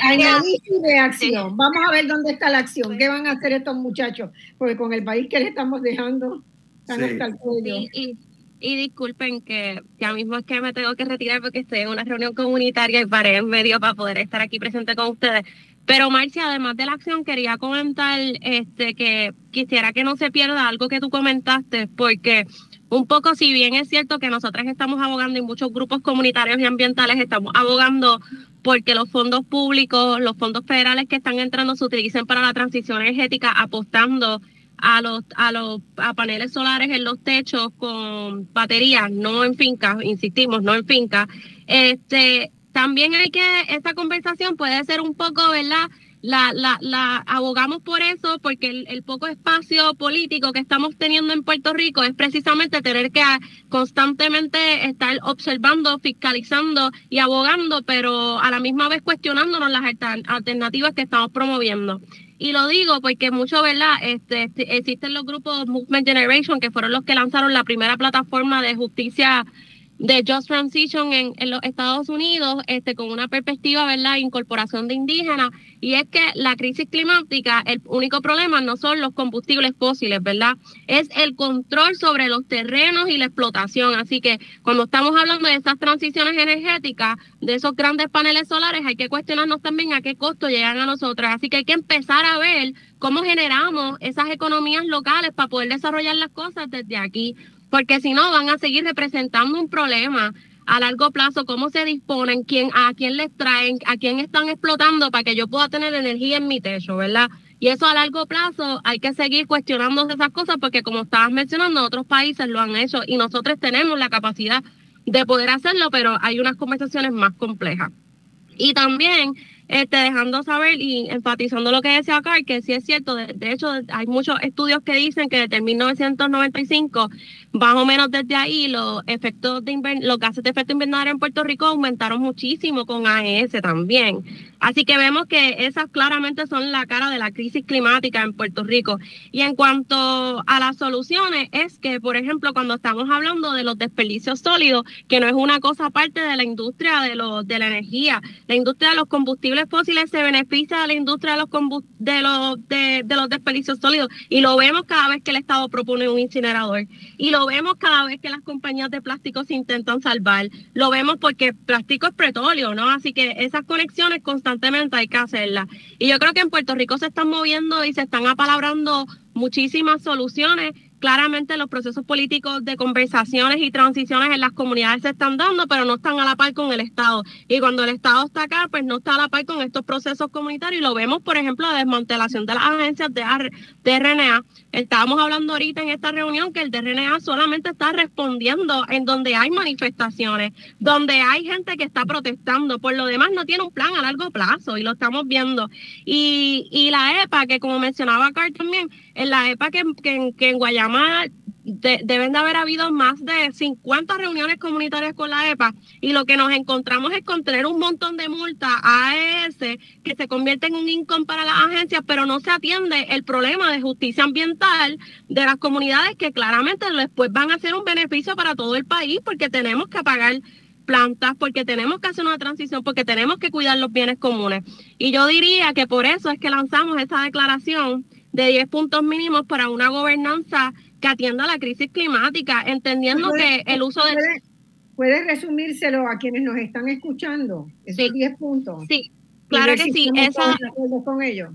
análisis de acción. Vamos a ver dónde está la acción. ¿Qué van a hacer estos muchachos? Porque con el país que le estamos dejando, están hasta el cuello. Y, y, disculpen que ya mismo es que me tengo que retirar porque estoy en una reunión comunitaria y paré en medio para poder estar aquí presente con ustedes. Pero Marcia, además de la acción, quería comentar este, que quisiera que no se pierda algo que tú comentaste, porque un poco, si bien es cierto que nosotras estamos abogando y muchos grupos comunitarios y ambientales estamos abogando porque los fondos públicos, los fondos federales que están entrando se utilicen para la transición energética, apostando a los, a los a paneles solares en los techos con baterías, no en fincas, insistimos, no en fincas. Este, también hay que, esta conversación puede ser un poco, ¿verdad? La, la, la abogamos por eso, porque el, poco espacio político que estamos teniendo en Puerto Rico es precisamente tener que constantemente estar observando, fiscalizando y abogando, pero a la misma vez cuestionándonos las alternativas que estamos promoviendo. Y lo digo porque mucho, ¿verdad? Este, este, existen los grupos Movement Generation, que fueron los que lanzaron la primera plataforma de justicia de Just Transition en, los Estados Unidos, este, con una perspectiva, ¿verdad?, incorporación de indígenas, y es que la crisis climática, el único problema no son los combustibles fósiles, ¿verdad? Es el control sobre los terrenos y la explotación. Así que cuando estamos hablando de estas transiciones energéticas, de esos grandes paneles solares, hay que cuestionarnos también a qué costo llegan a nosotras. Así que hay que empezar a ver cómo generamos esas economías locales para poder desarrollar las cosas desde aquí porque si no van a seguir representando un problema a largo plazo, cómo se disponen, quién, a quién les traen, a quién están explotando para que yo pueda tener energía en mi techo, ¿verdad? Y eso a largo plazo hay que seguir cuestionando esas cosas porque como estabas mencionando, otros países lo han hecho y nosotros tenemos la capacidad de poder hacerlo, pero hay unas conversaciones más complejas. Y también este, dejando saber y enfatizando lo que decía Carl, que sí es cierto, de, hecho hay muchos estudios que dicen que desde 1995, más o menos desde ahí, los efectos de los gases de efecto invernadero en Puerto Rico aumentaron muchísimo con AES también. Así que vemos que esas claramente son la cara de la crisis climática en Puerto Rico. Y en cuanto a las soluciones, es que, por ejemplo, cuando estamos hablando de los desperdicios sólidos, que no es una cosa aparte de la industria de, los, de la energía, la industria de los combustibles fósiles se beneficia de la industria de los, de de, de los desperdicios sólidos y lo vemos cada vez que el Estado propone un incinerador y lo vemos cada vez que las compañías de plástico se intentan salvar. Lo vemos porque plástico es petróleo, ¿no? Así que esas conexiones constantemente hay que hacerlas. Y yo creo que en Puerto Rico se están moviendo y se están apalabrando muchísimas soluciones Claramente los procesos políticos de conversaciones y transiciones en las comunidades se están dando, pero no están a la par con el Estado. Y cuando el Estado está acá, pues no está a la par con estos procesos comunitarios. Lo vemos, por ejemplo, la desmantelación de las agencias de, de RNA. Estábamos hablando ahorita en esta reunión que el DRNA solamente está respondiendo en donde hay manifestaciones, donde hay gente que está protestando. Por lo demás, no tiene un plan a largo plazo y lo estamos viendo. Y, y la EPA, que como mencionaba Carl también, en la EPA que, que, en Guayama deben de haber habido más de 50 reuniones comunitarias con la EPA y lo que nos encontramos es con tener un montón de multas AES que se convierte en un income para las agencias, pero no se atiende el problema de justicia ambiental de las comunidades que claramente después van a ser un beneficio para todo el país porque tenemos que pagar plantas, porque tenemos que hacer una transición, porque tenemos que cuidar los bienes comunes. Y yo diría que por eso es que lanzamos esta declaración de 10 puntos mínimos para una gobernanza que atienda a la crisis climática, entendiendo que el uso de... ¿Puede, resumírselo a quienes nos están escuchando? Esos 10 puntos. Sí, claro que sí. Esa, con ellos.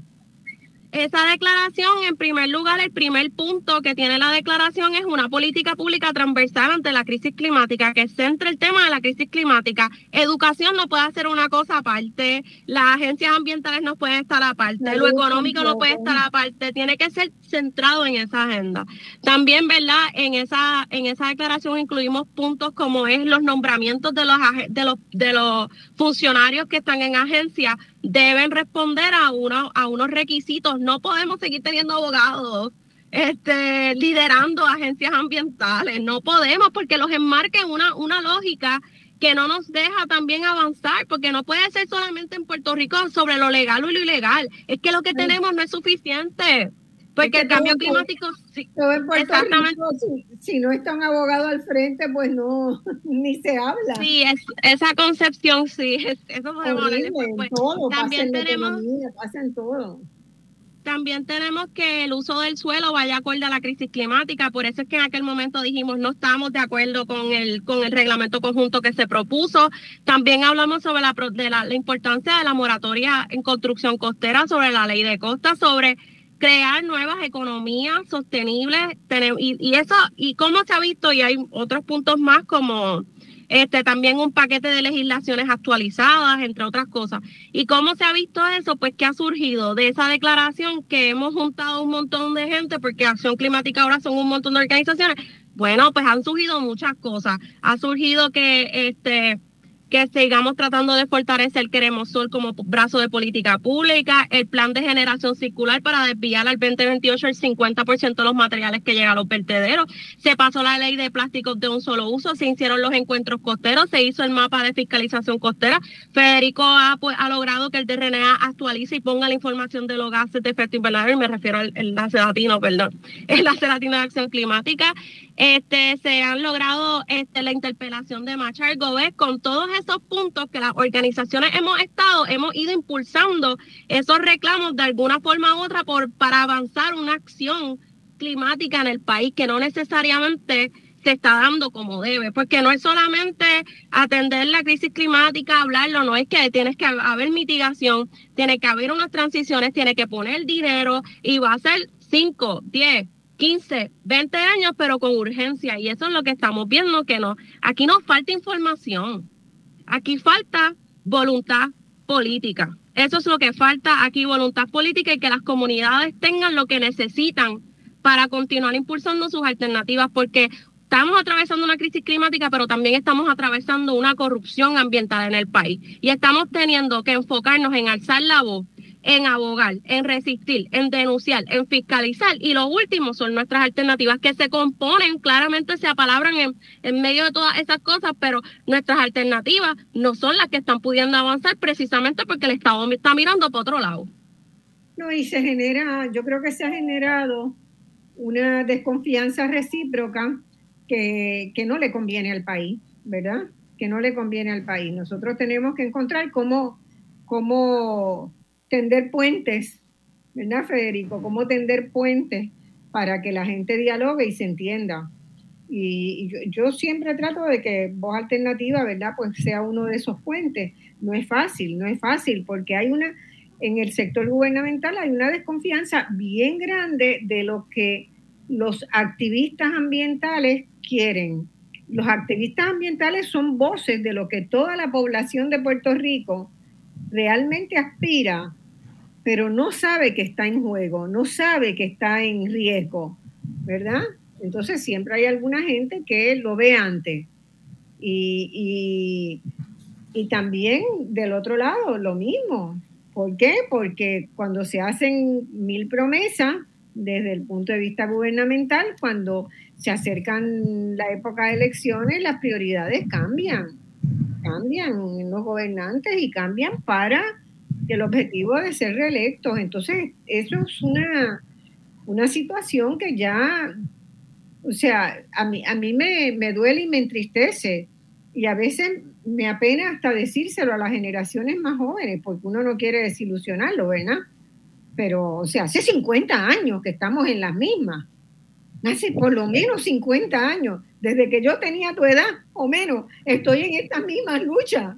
Esa declaración, en primer lugar, el primer punto que tiene la declaración es una política pública transversal ante la crisis climática, que centra el tema de la crisis climática. Educación no puede hacer una cosa aparte, las agencias ambientales no pueden estar aparte, lo económico no puede estar aparte, tiene que ser centrado en esa agenda. También, ¿verdad? En esa, en esa declaración incluimos puntos como es los nombramientos de los, de los, de los funcionarios que están en agencias deben responder a, uno, a unos requisitos. No podemos seguir teniendo abogados este, liderando agencias ambientales. No podemos porque los enmarca en una, una lógica que no nos deja también avanzar, porque no puede ser solamente en Puerto Rico sobre lo legal o lo ilegal. Es que lo que tenemos no es suficiente. Porque el cambio climático, sí, exactamente. si, no está un abogado al frente, pues no, ni se habla. Sí, es, esa concepción, sí, eso podemos pues, todo, también tenemos, todo. También tenemos que el uso del suelo vaya acorde a la crisis climática, por eso es que en aquel momento dijimos no estamos de acuerdo con el, con el reglamento conjunto que se propuso. También hablamos sobre la, de la, la importancia de la moratoria en construcción costera, sobre la ley de costa, sobre crear nuevas economías sostenibles y, y, eso y cómo se ha visto y hay otros puntos más como este también un paquete de legislaciones actualizadas entre otras cosas. Y cómo se ha visto eso pues que ha surgido de esa declaración que hemos juntado un montón de gente porque Acción Climática ahora son un montón de organizaciones bueno pues han surgido muchas cosas. Ha surgido que este que sigamos tratando de fortalecer Queremos Sol como brazo de política pública, el plan de generación circular para desviar al 2028 el 50% de los materiales que llegan a los vertederos. Se pasó la ley de plásticos de un solo uso, se hicieron los encuentros costeros, se hizo el mapa de fiscalización costera. Federico ha, pues, ha logrado que el DRNA actualice y ponga la información de los gases de efecto invernadero, y me refiero al enlace latino, perdón, el enlace de acción climática. Este, se han logrado este, la interpelación de Machar Gómez con todos esos puntos que las organizaciones hemos estado, hemos ido impulsando esos reclamos de alguna forma u otra por, para avanzar una acción climática en el país que no necesariamente se está dando como debe, porque no es solamente atender la crisis climática, hablarlo, no es que tienes que haber mitigación, tiene que haber unas transiciones, tiene que poner dinero y va a ser 5, 10, 15, 20 años, pero con urgencia. Y eso es lo que estamos viendo, que no, aquí nos falta información. Aquí falta voluntad política. Eso es lo que falta aquí, voluntad política y que las comunidades tengan lo que necesitan para continuar impulsando sus alternativas, porque estamos atravesando una crisis climática, pero también estamos atravesando una corrupción ambiental en el país. Y estamos teniendo que enfocarnos en alzar la voz en abogar, en resistir, en denunciar, en fiscalizar. Y lo último son nuestras alternativas que se componen, claramente se apalabran en, en medio de todas esas cosas, pero nuestras alternativas no son las que están pudiendo avanzar precisamente porque el Estado está mirando para otro lado. No, y se genera, yo creo que se ha generado una desconfianza recíproca que, que no le conviene al país, ¿verdad? Que no le conviene al país. Nosotros tenemos que encontrar cómo, cómo tender puentes, ¿verdad, Federico? Cómo tender puentes para que la gente dialogue y se entienda. Y, yo, siempre trato de que Voz Alternativa, ¿verdad? Pues sea uno de esos puentes. No es fácil, no es fácil, porque hay una, en el sector gubernamental hay una desconfianza bien grande de lo que los activistas ambientales quieren. Los activistas ambientales son voces de lo que toda la población de Puerto Rico realmente aspira pero no sabe que está en juego, no sabe que está en riesgo, ¿verdad? Entonces siempre hay alguna gente que lo ve antes. Y, y, también del otro lado, lo mismo. ¿Por qué? Porque cuando se hacen mil promesas desde el punto de vista gubernamental, cuando se acercan la época de elecciones, las prioridades cambian, cambian los gobernantes y cambian para el objetivo de ser reelectos. Entonces, eso es una, una situación que ya, o sea, a mí, a mí me, me duele y me entristece. Y a veces me apena hasta decírselo a las generaciones más jóvenes, porque uno no quiere desilusionarlo, ¿verdad? Pero, o sea, hace 50 años que estamos en las mismas. Hace por lo menos 50 años, desde que yo tenía tu edad o menos, estoy en estas mismas luchas.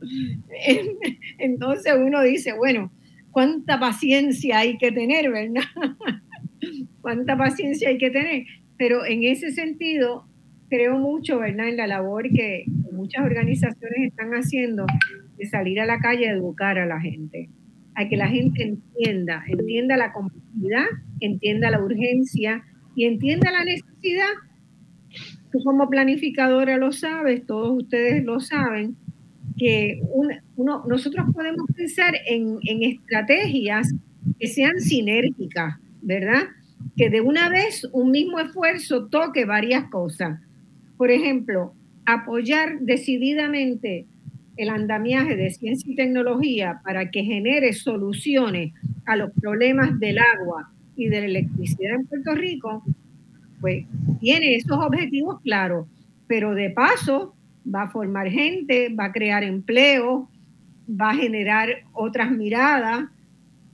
Entonces uno dice, bueno, ¿cuánta paciencia hay que tener, verdad? ¿Cuánta paciencia hay que tener? Pero en ese sentido, creo mucho, ¿verdad?, en la labor que muchas organizaciones están haciendo de salir a la calle a educar a la gente, a que la gente entienda, entienda la complejidad, entienda la urgencia y entienda la necesidad. Tú como planificadora lo sabes, todos ustedes lo saben, que uno, nosotros podemos pensar en, estrategias que sean sinérgicas, ¿verdad? Que de una vez un mismo esfuerzo toque varias cosas. Por ejemplo, apoyar decididamente el andamiaje de ciencia y tecnología para que genere soluciones a los problemas del agua y de la electricidad en Puerto Rico, pues tiene esos objetivos claros, pero de paso va a formar gente, va a crear empleo, va a generar otras miradas.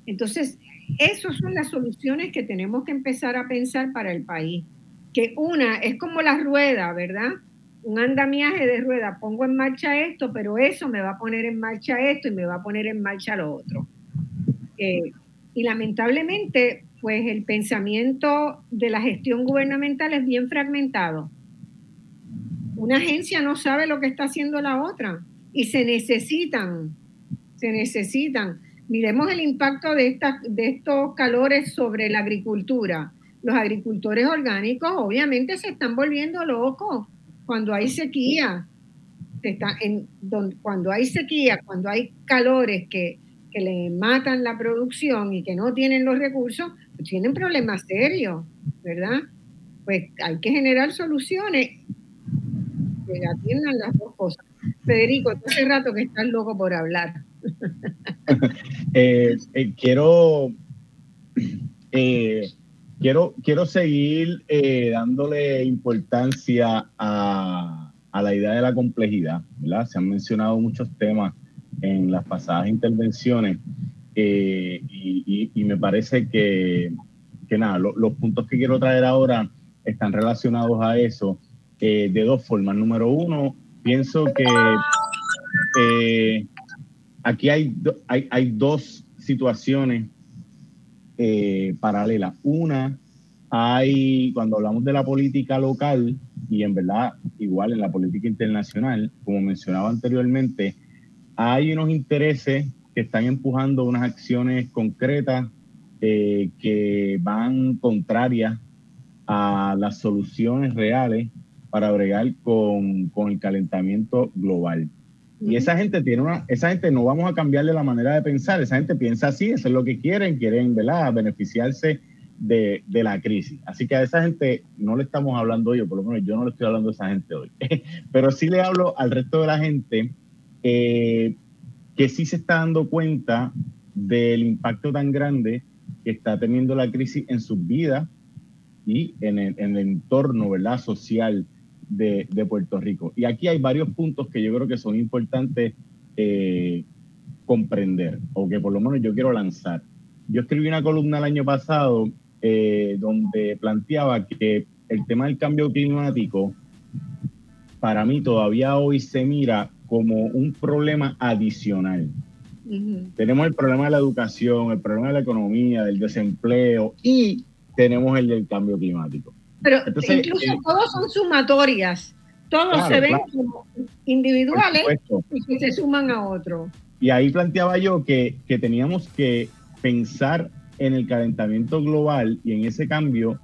Entonces, esas son las soluciones que tenemos que empezar a pensar para el país. Que una es como la rueda, ¿verdad? Un andamiaje de rueda, pongo en marcha esto, pero eso me va a poner en marcha esto y me va a poner en marcha lo otro. Eh, y lamentablemente, pues el pensamiento de la gestión gubernamental es bien fragmentado una agencia no sabe lo que está haciendo la otra y se necesitan, se necesitan. Miremos el impacto de, de estos calores sobre la agricultura. Los agricultores orgánicos obviamente se están volviendo locos cuando hay sequía. en, cuando hay sequía, cuando hay calores que, que le matan la producción y que no tienen los recursos, pues tienen problemas serios, ¿verdad? Pues hay que generar soluciones que atiendan las dos cosas. Federico, hace rato que estás loco por hablar. Eh, eh, quiero, eh, quiero, quiero seguir dándole importancia a, la idea de la complejidad. ¿verdad? Se han mencionado muchos temas en las pasadas intervenciones y, me parece que, que nada, los puntos que quiero traer ahora están relacionados a eso eh, de dos formas. Número uno, pienso que eh, aquí hay, hay, hay, dos situaciones eh, paralelas. Una, hay, cuando hablamos de la política local, y en verdad igual en la política internacional, como mencionaba anteriormente, hay unos intereses que están empujando unas acciones concretas que van contrarias a las soluciones reales para bregar con, con el calentamiento global. Y esa gente tiene una, esa gente no vamos a cambiarle la manera de pensar, esa gente piensa así, eso es lo que quieren, quieren ¿verdad? beneficiarse de, de, la crisis. Así que a esa gente no le estamos hablando hoy, o por lo menos yo no le estoy hablando a esa gente hoy, pero sí le hablo al resto de la gente eh, que sí se está dando cuenta del impacto tan grande que está teniendo la crisis en sus vidas y en el, en el entorno ¿verdad? social de, de, Puerto Rico. Y aquí hay varios puntos que yo creo que son importantes eh, comprender, o que por lo menos yo quiero lanzar. Yo escribí una columna el año pasado eh, donde planteaba que el tema del cambio climático, para mí todavía hoy se mira como un problema adicional. Tenemos el problema de la educación, el problema de la economía, del desempleo y tenemos el del cambio climático. Pero incluso eh, todos son sumatorias, todos se ven como individuales y que se suman a otro. Y ahí planteaba yo que, que teníamos que pensar en el calentamiento global y en ese cambio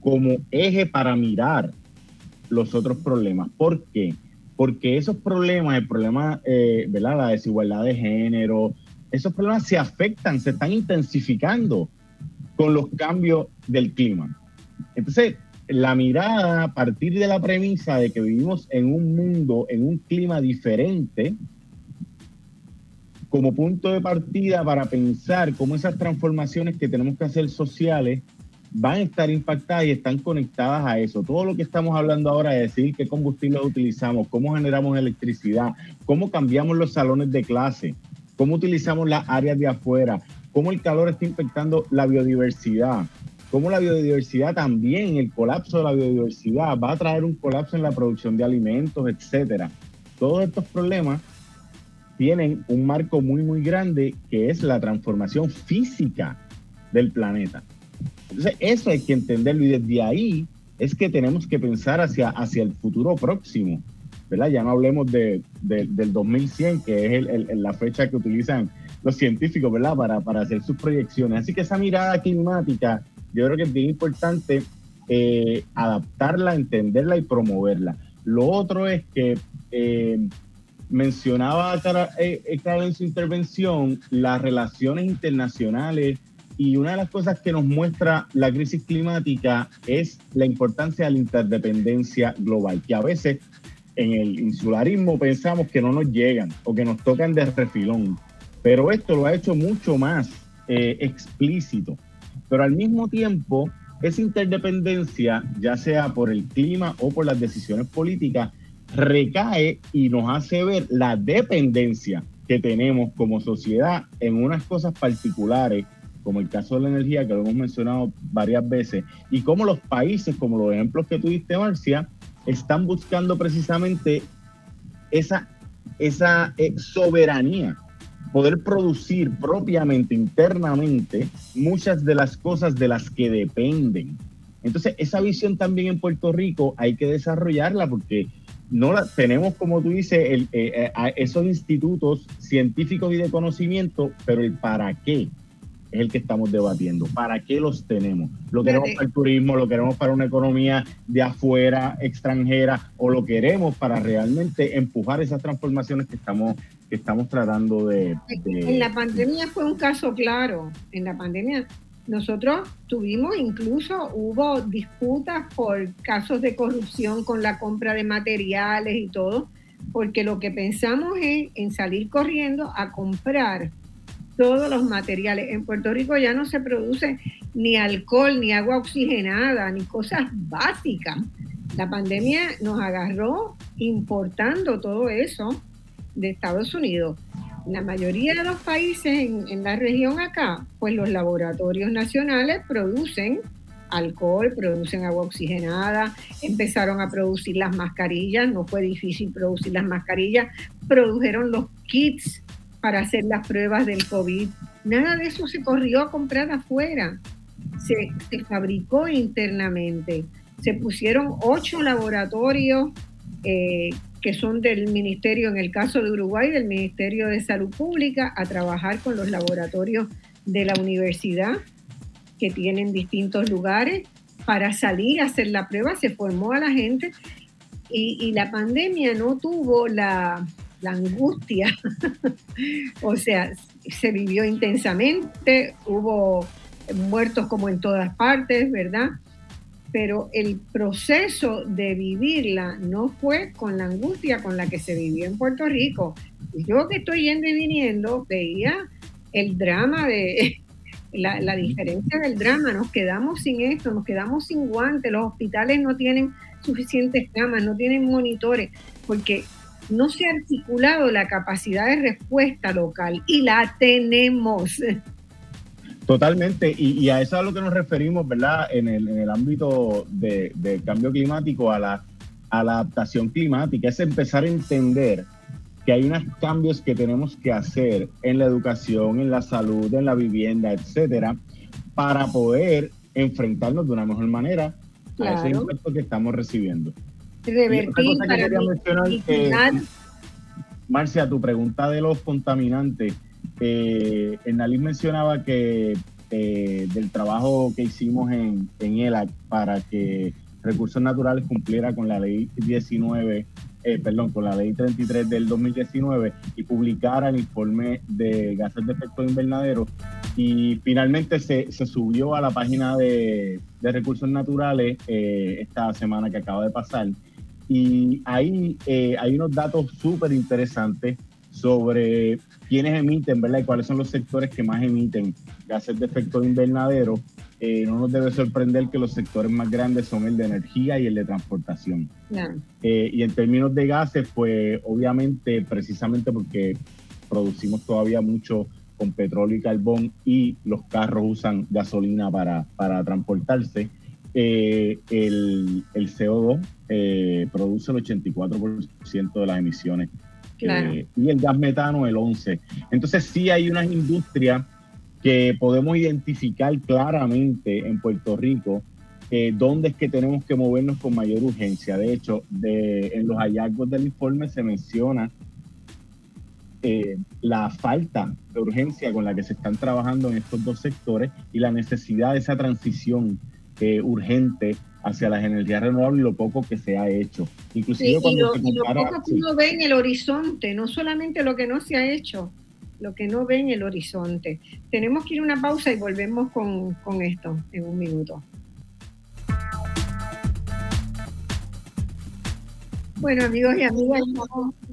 como eje para mirar los otros problemas. ¿Por qué? Porque esos problemas, el problema, eh, ¿verdad? La desigualdad de género, esos problemas se afectan, se están intensificando con los cambios del clima. Entonces, la mirada a partir de la premisa de que vivimos en un mundo, en un clima diferente, como punto de partida para pensar cómo esas transformaciones que tenemos que hacer sociales van a estar impactadas y están conectadas a eso. Todo lo que estamos hablando ahora es decir qué combustible utilizamos, cómo generamos electricidad, cómo cambiamos los salones de clase, cómo utilizamos las áreas de afuera, cómo el calor está impactando la biodiversidad, cómo la biodiversidad también, el colapso de la biodiversidad va a traer un colapso en la producción de alimentos, etcétera. Todos estos problemas tienen un marco muy, muy grande que es la transformación física del planeta. Entonces, eso hay que entenderlo y desde ahí es que tenemos que pensar hacia, hacia el futuro próximo, ¿verdad? Ya no hablemos de, del 2100, que es la fecha que utilizan los científicos, ¿verdad? Para, para hacer sus proyecciones. Así que esa mirada climática, yo creo que es bien importante eh, adaptarla, entenderla y promoverla. Lo otro es que eh, mencionaba eh, en su intervención las relaciones internacionales y una de las cosas que nos muestra la crisis climática es la importancia de la interdependencia global, que a veces en el insularismo pensamos que no nos llegan o que nos tocan de refilón, pero esto lo ha hecho mucho más explícito. Pero al mismo tiempo, esa interdependencia, ya sea por el clima o por las decisiones políticas, recae y nos hace ver la dependencia que tenemos como sociedad en unas cosas particulares como el caso de la energía, que lo hemos mencionado varias veces, y cómo los países, como los ejemplos que tuviste, Marcia, están buscando precisamente esa, esa eh, soberanía, poder producir propiamente, internamente, muchas de las cosas de las que dependen. Entonces, esa visión también en Puerto Rico hay que desarrollarla porque no la, tenemos, como tú dices, el, eh, eh, esos institutos científicos y de conocimiento, pero el para qué es el que estamos debatiendo. ¿Para qué los tenemos? ¿Lo queremos para el turismo? ¿Lo queremos para una economía de afuera, extranjera? ¿O lo queremos para realmente empujar esas transformaciones que estamos, estamos tratando de, En la pandemia fue un caso claro. En la pandemia nosotros tuvimos, incluso hubo disputas por casos de corrupción con la compra de materiales y todo, porque lo que pensamos es en salir corriendo a comprar todos los materiales. En Puerto Rico ya no se produce ni alcohol, ni agua oxigenada, ni cosas básicas. La pandemia nos agarró importando todo eso de Estados Unidos. La mayoría de los países en, en la región acá, pues los laboratorios nacionales producen alcohol, producen agua oxigenada, empezaron a producir las mascarillas, no fue difícil producir las mascarillas, produjeron los kits para hacer las pruebas del COVID. Nada de eso se corrió a comprar afuera, se, fabricó internamente. Se pusieron ocho laboratorios eh, que son del Ministerio, en el caso de Uruguay, del Ministerio de Salud Pública, a trabajar con los laboratorios de la universidad que tienen distintos lugares para salir a hacer la prueba, se formó a la gente y, la pandemia no tuvo la, la angustia, o sea, se vivió intensamente, hubo muertos como en todas partes, ¿verdad? Pero el proceso de vivirla no fue con la angustia con la que se vivió en Puerto Rico. Yo que estoy yendo y viniendo, veía el drama de la, la diferencia del drama. Nos quedamos sin esto, nos quedamos sin guantes, los hospitales no tienen suficientes camas, no tienen monitores, porque no se ha articulado la capacidad de respuesta local y la tenemos. Totalmente, y, a eso es a lo que nos referimos, ¿verdad? En el, en el ámbito del de cambio climático, a la, a la adaptación climática, es empezar a entender que hay unos cambios que tenemos que hacer en la educación, en la salud, en la vivienda, etcétera, para poder enfrentarnos de una mejor manera a ese impacto que estamos recibiendo. Revertir para mencionar, Marcia, tu pregunta de los contaminantes eh, Enalí mencionaba que eh, del trabajo que hicimos en, en ELAC para que Recursos Naturales cumpliera con la ley 19, eh, perdón, con la ley 33 del 2019 y publicara el informe de gases de efecto invernadero. Y finalmente se, se subió a la página de, de Recursos Naturales eh, esta semana que acaba de pasar. Y ahí hay unos datos súper interesantes sobre quiénes emiten, ¿verdad? Y cuáles son los sectores que más emiten gases de efecto invernadero. Eh, no nos debe sorprender que los sectores más grandes son el de energía y el de transportación. Eh, y en términos de gases, pues obviamente, precisamente porque producimos todavía mucho con petróleo y carbón y los carros usan gasolina para, para transportarse, eh, el, el, CO2 produce el 84% de las emisiones eh, y el gas metano el 11. Entonces sí hay unas industrias que podemos identificar claramente en Puerto Rico eh, dónde es que tenemos que movernos con mayor urgencia. De hecho, en los hallazgos del informe se menciona eh, la falta de urgencia con la que se están trabajando en estos dos sectores y la necesidad de esa transición urgente hacia las energías renovables y lo poco que se ha hecho. Inclusive cuando se compara, y lo poco que uno ve en el horizonte, no solamente lo que no se ha hecho, lo que no ve en el horizonte. Tenemos que ir a una pausa y volvemos con, con esto en un minuto. Bueno, amigos y amigas,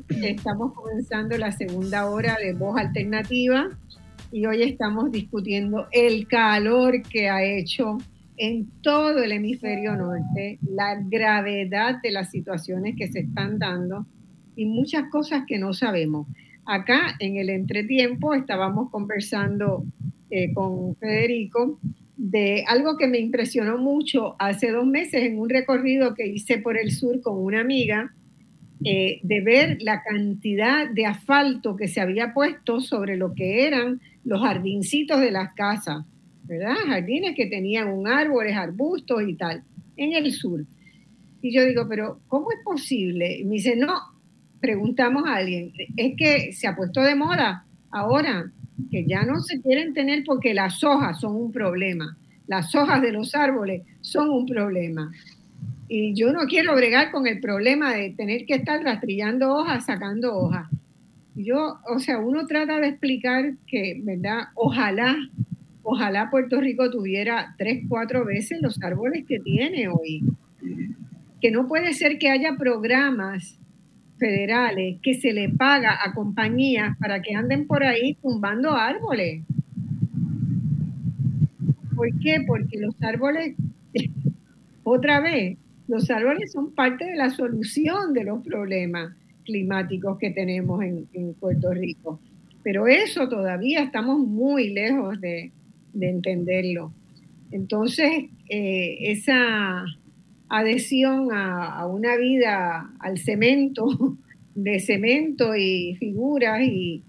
estamos comenzando la segunda hora de Voz Alternativa y hoy estamos discutiendo el calor que ha hecho en todo el hemisferio norte, la gravedad de las situaciones que se están dando y muchas cosas que no sabemos. Acá en el entretiempo estábamos conversando eh, con Federico de algo que me impresionó mucho hace dos meses en un recorrido que hice por el sur con una amiga, eh, de ver la cantidad de asfalto que se había puesto sobre lo que eran los jardincitos de las casas ¿verdad? Jardines que tenían un árboles, arbustos y tal, en el sur. Y yo digo, pero ¿cómo es posible? Y me dice, no, preguntamos a alguien, es que se ha puesto de moda ahora, que ya no se quieren tener porque las hojas son un problema, las hojas de los árboles son un problema. Y yo no quiero bregar con el problema de tener que estar rastrillando hojas, sacando hojas. Yo, o sea, uno trata de explicar que, ¿verdad? Ojalá Ojalá Puerto Rico tuviera tres, cuatro veces los árboles que tiene hoy. Que no puede ser que haya programas federales que se le paga a compañías para que anden por ahí tumbando árboles. ¿Por qué? Porque los árboles, otra vez, los árboles son parte de la solución de los problemas climáticos que tenemos en, en Puerto Rico. Pero eso todavía estamos muy lejos de, de entenderlo. Entonces, eh, esa adhesión a, una vida al cemento, de cemento y figuras y,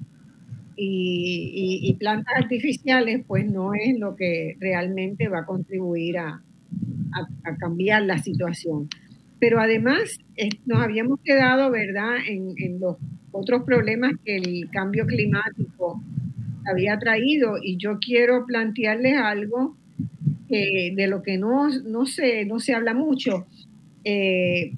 y, plantas artificiales, pues no es lo que realmente va a contribuir a, cambiar la situación. Pero además nos habíamos quedado, ¿verdad?, en, en los otros problemas que el cambio climático había traído y yo quiero plantearles algo de lo que no, no, se, no se habla mucho. Eh,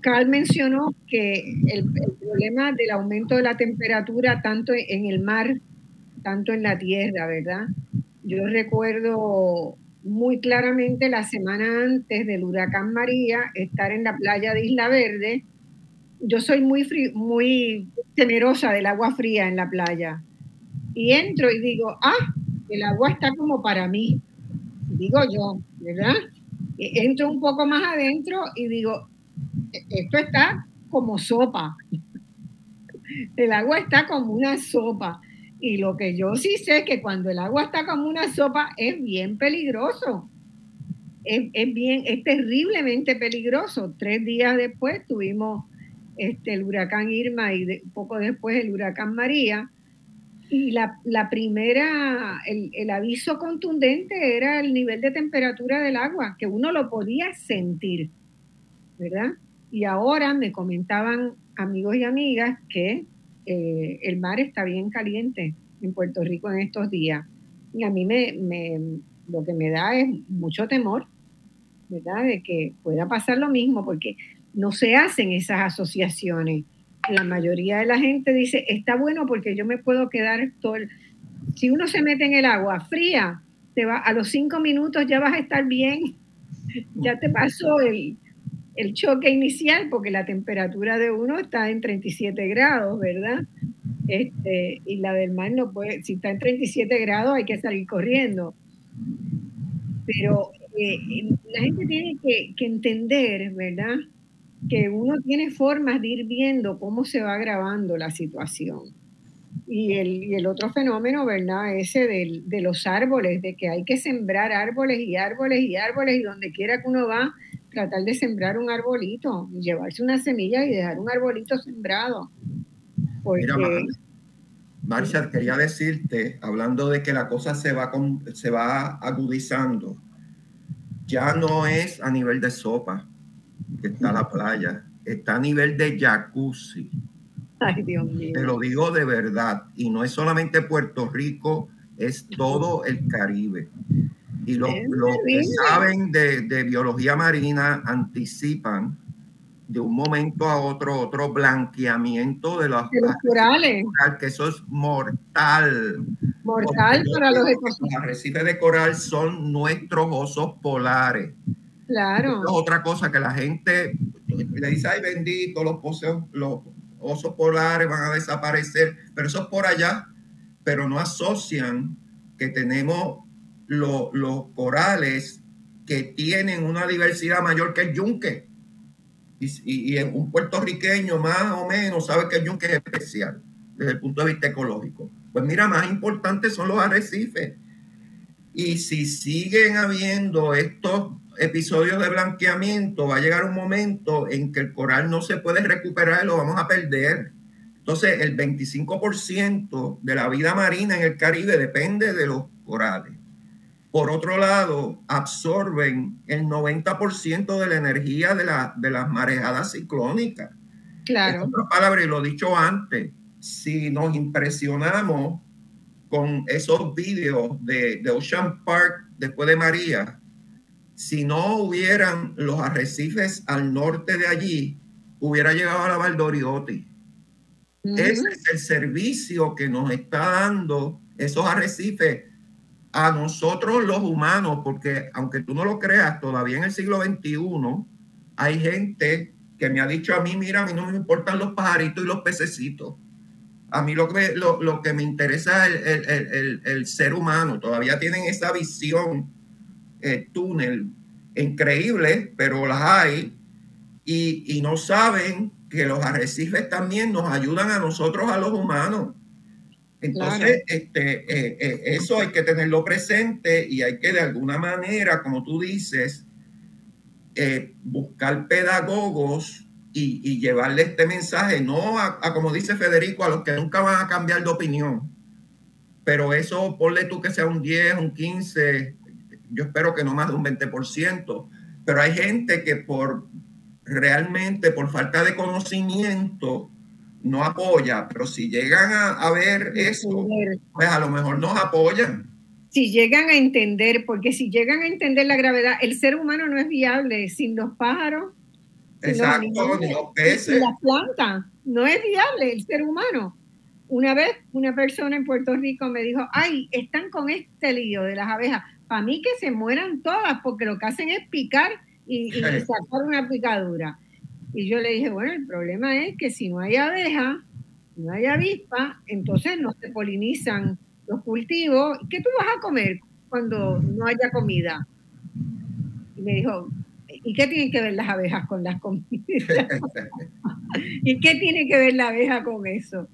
Carl mencionó que el, problema del aumento de la temperatura tanto en el mar, tanto en la tierra, ¿verdad? Yo recuerdo muy claramente la semana antes del huracán María estar en la playa de Isla Verde. Yo soy muy, muy temerosa del agua fría en la playa. Y entro y digo, ah, el agua está como para mí. Digo yo, ¿verdad? Entro un poco más adentro y digo, esto está como sopa. El agua está como una sopa. Y lo que yo sí sé es que cuando el agua está como una sopa es bien peligroso. Es, bien, es terriblemente peligroso. Tres días después tuvimos este, el huracán Irma y poco después el huracán María. Y la, primera, el, el, aviso contundente era el nivel de temperatura del agua, que uno lo podía sentir, ¿verdad? Y ahora me comentaban amigos y amigas que eh, el mar está bien caliente en Puerto Rico en estos días. Y a mí me, lo que me da es mucho temor, ¿verdad? De que pueda pasar lo mismo, porque no se hacen esas asociaciones. La mayoría de la gente dice, está bueno porque yo me puedo quedar todo... Si uno se mete en el agua fría, te va, a los cinco minutos ya vas a estar bien, ya te pasó el, el choque inicial, porque la temperatura de uno está en 37 grados, ¿verdad? Este, y la del mar no puede, si está en 37 grados hay que salir corriendo. Pero eh, la gente tiene que, que, entender, ¿verdad? Que uno tiene formas de ir viendo cómo se va agravando la situación. Y el, y el otro fenómeno, ¿verdad? Ese de, de los árboles, de que hay que sembrar árboles y árboles y árboles y donde quiera que uno va, tratar de sembrar un arbolito, llevarse una semilla y dejar un arbolito sembrado. Mira, Marcia, quería decirte, hablando de que la cosa se va, se va agudizando, ya no es a nivel de sopa que está la playa, está a nivel de jacuzzi. Ay, Dios mío. Te lo digo de verdad, y no es solamente Puerto Rico, es todo el Caribe. Y los, que saben de, biología marina anticipan de un momento a otro otro blanqueamiento de los, corales. Que eso es mortal. Mortal para los, los arrecifes de coral son nuestros osos polares. Claro. otra cosa que la gente le dice, ay bendito, los, los osos polares van a desaparecer, pero eso es por allá, pero no asocian que tenemos los corales que tienen una diversidad mayor que el yunque. Y, y, un puertorriqueño más o menos sabe que el yunque es especial desde el punto de vista ecológico. Pues mira, más importantes son los arrecifes. Y si siguen habiendo estos episodios de blanqueamiento, va a llegar un momento en que el coral no se puede recuperar y lo vamos a perder. Entonces, el 25% de la vida marina en el Caribe depende de los corales. Por otro lado, absorben el 90% de la energía de, la, de las marejadas ciclónicas. Claro. En otras palabras, y lo he dicho antes, si nos impresionamos con esos vídeos de, de Ocean Park después de María, si no hubieran los arrecifes al norte de allí, hubiera llegado a la Valdoriotti. Ese es el servicio que nos está dando esos arrecifes a nosotros los humanos, porque aunque tú no lo creas, todavía en el siglo XXI hay gente que me ha dicho a mí, mira, a mí no me importan los pajaritos y los pececitos. A mí lo que, lo, que me interesa es el, el, ser humano. Todavía tienen esa visión eh, túnel increíble, pero las hay. Y, y no saben que los arrecifes también nos ayudan a nosotros, a los humanos. Entonces, este, eh, eh, eso hay que tenerlo presente y hay que de alguna manera, como tú dices, eh, buscar pedagogos y, llevarle este mensaje, no a, como dice Federico, a los que nunca van a cambiar de opinión, pero eso ponle tú que sea un 10, un 15, yo espero que no más de un 20%, pero hay gente que por realmente, por falta de conocimiento, no apoya, pero si llegan a, ver eso, pues a lo mejor nos apoyan. si llegan a entender, porque si llegan a entender la gravedad, el ser humano no es viable sin los pájaros, Exacto, ni los peces. las plantas, no es viable el ser humano. Una vez una persona en Puerto Rico me dijo, ay, están con este lío de las abejas. Para mí que se mueran todas, porque lo que hacen es picar y, y sacar una picadura. Y yo le dije, bueno, el problema es que si no hay abeja, no hay avispa, entonces no se polinizan los cultivos. ¿Qué tú vas a comer cuando no haya comida? Y me dijo, ¿y qué tienen que ver las abejas con las comidas? ¿Y qué tiene que ver la abeja con eso?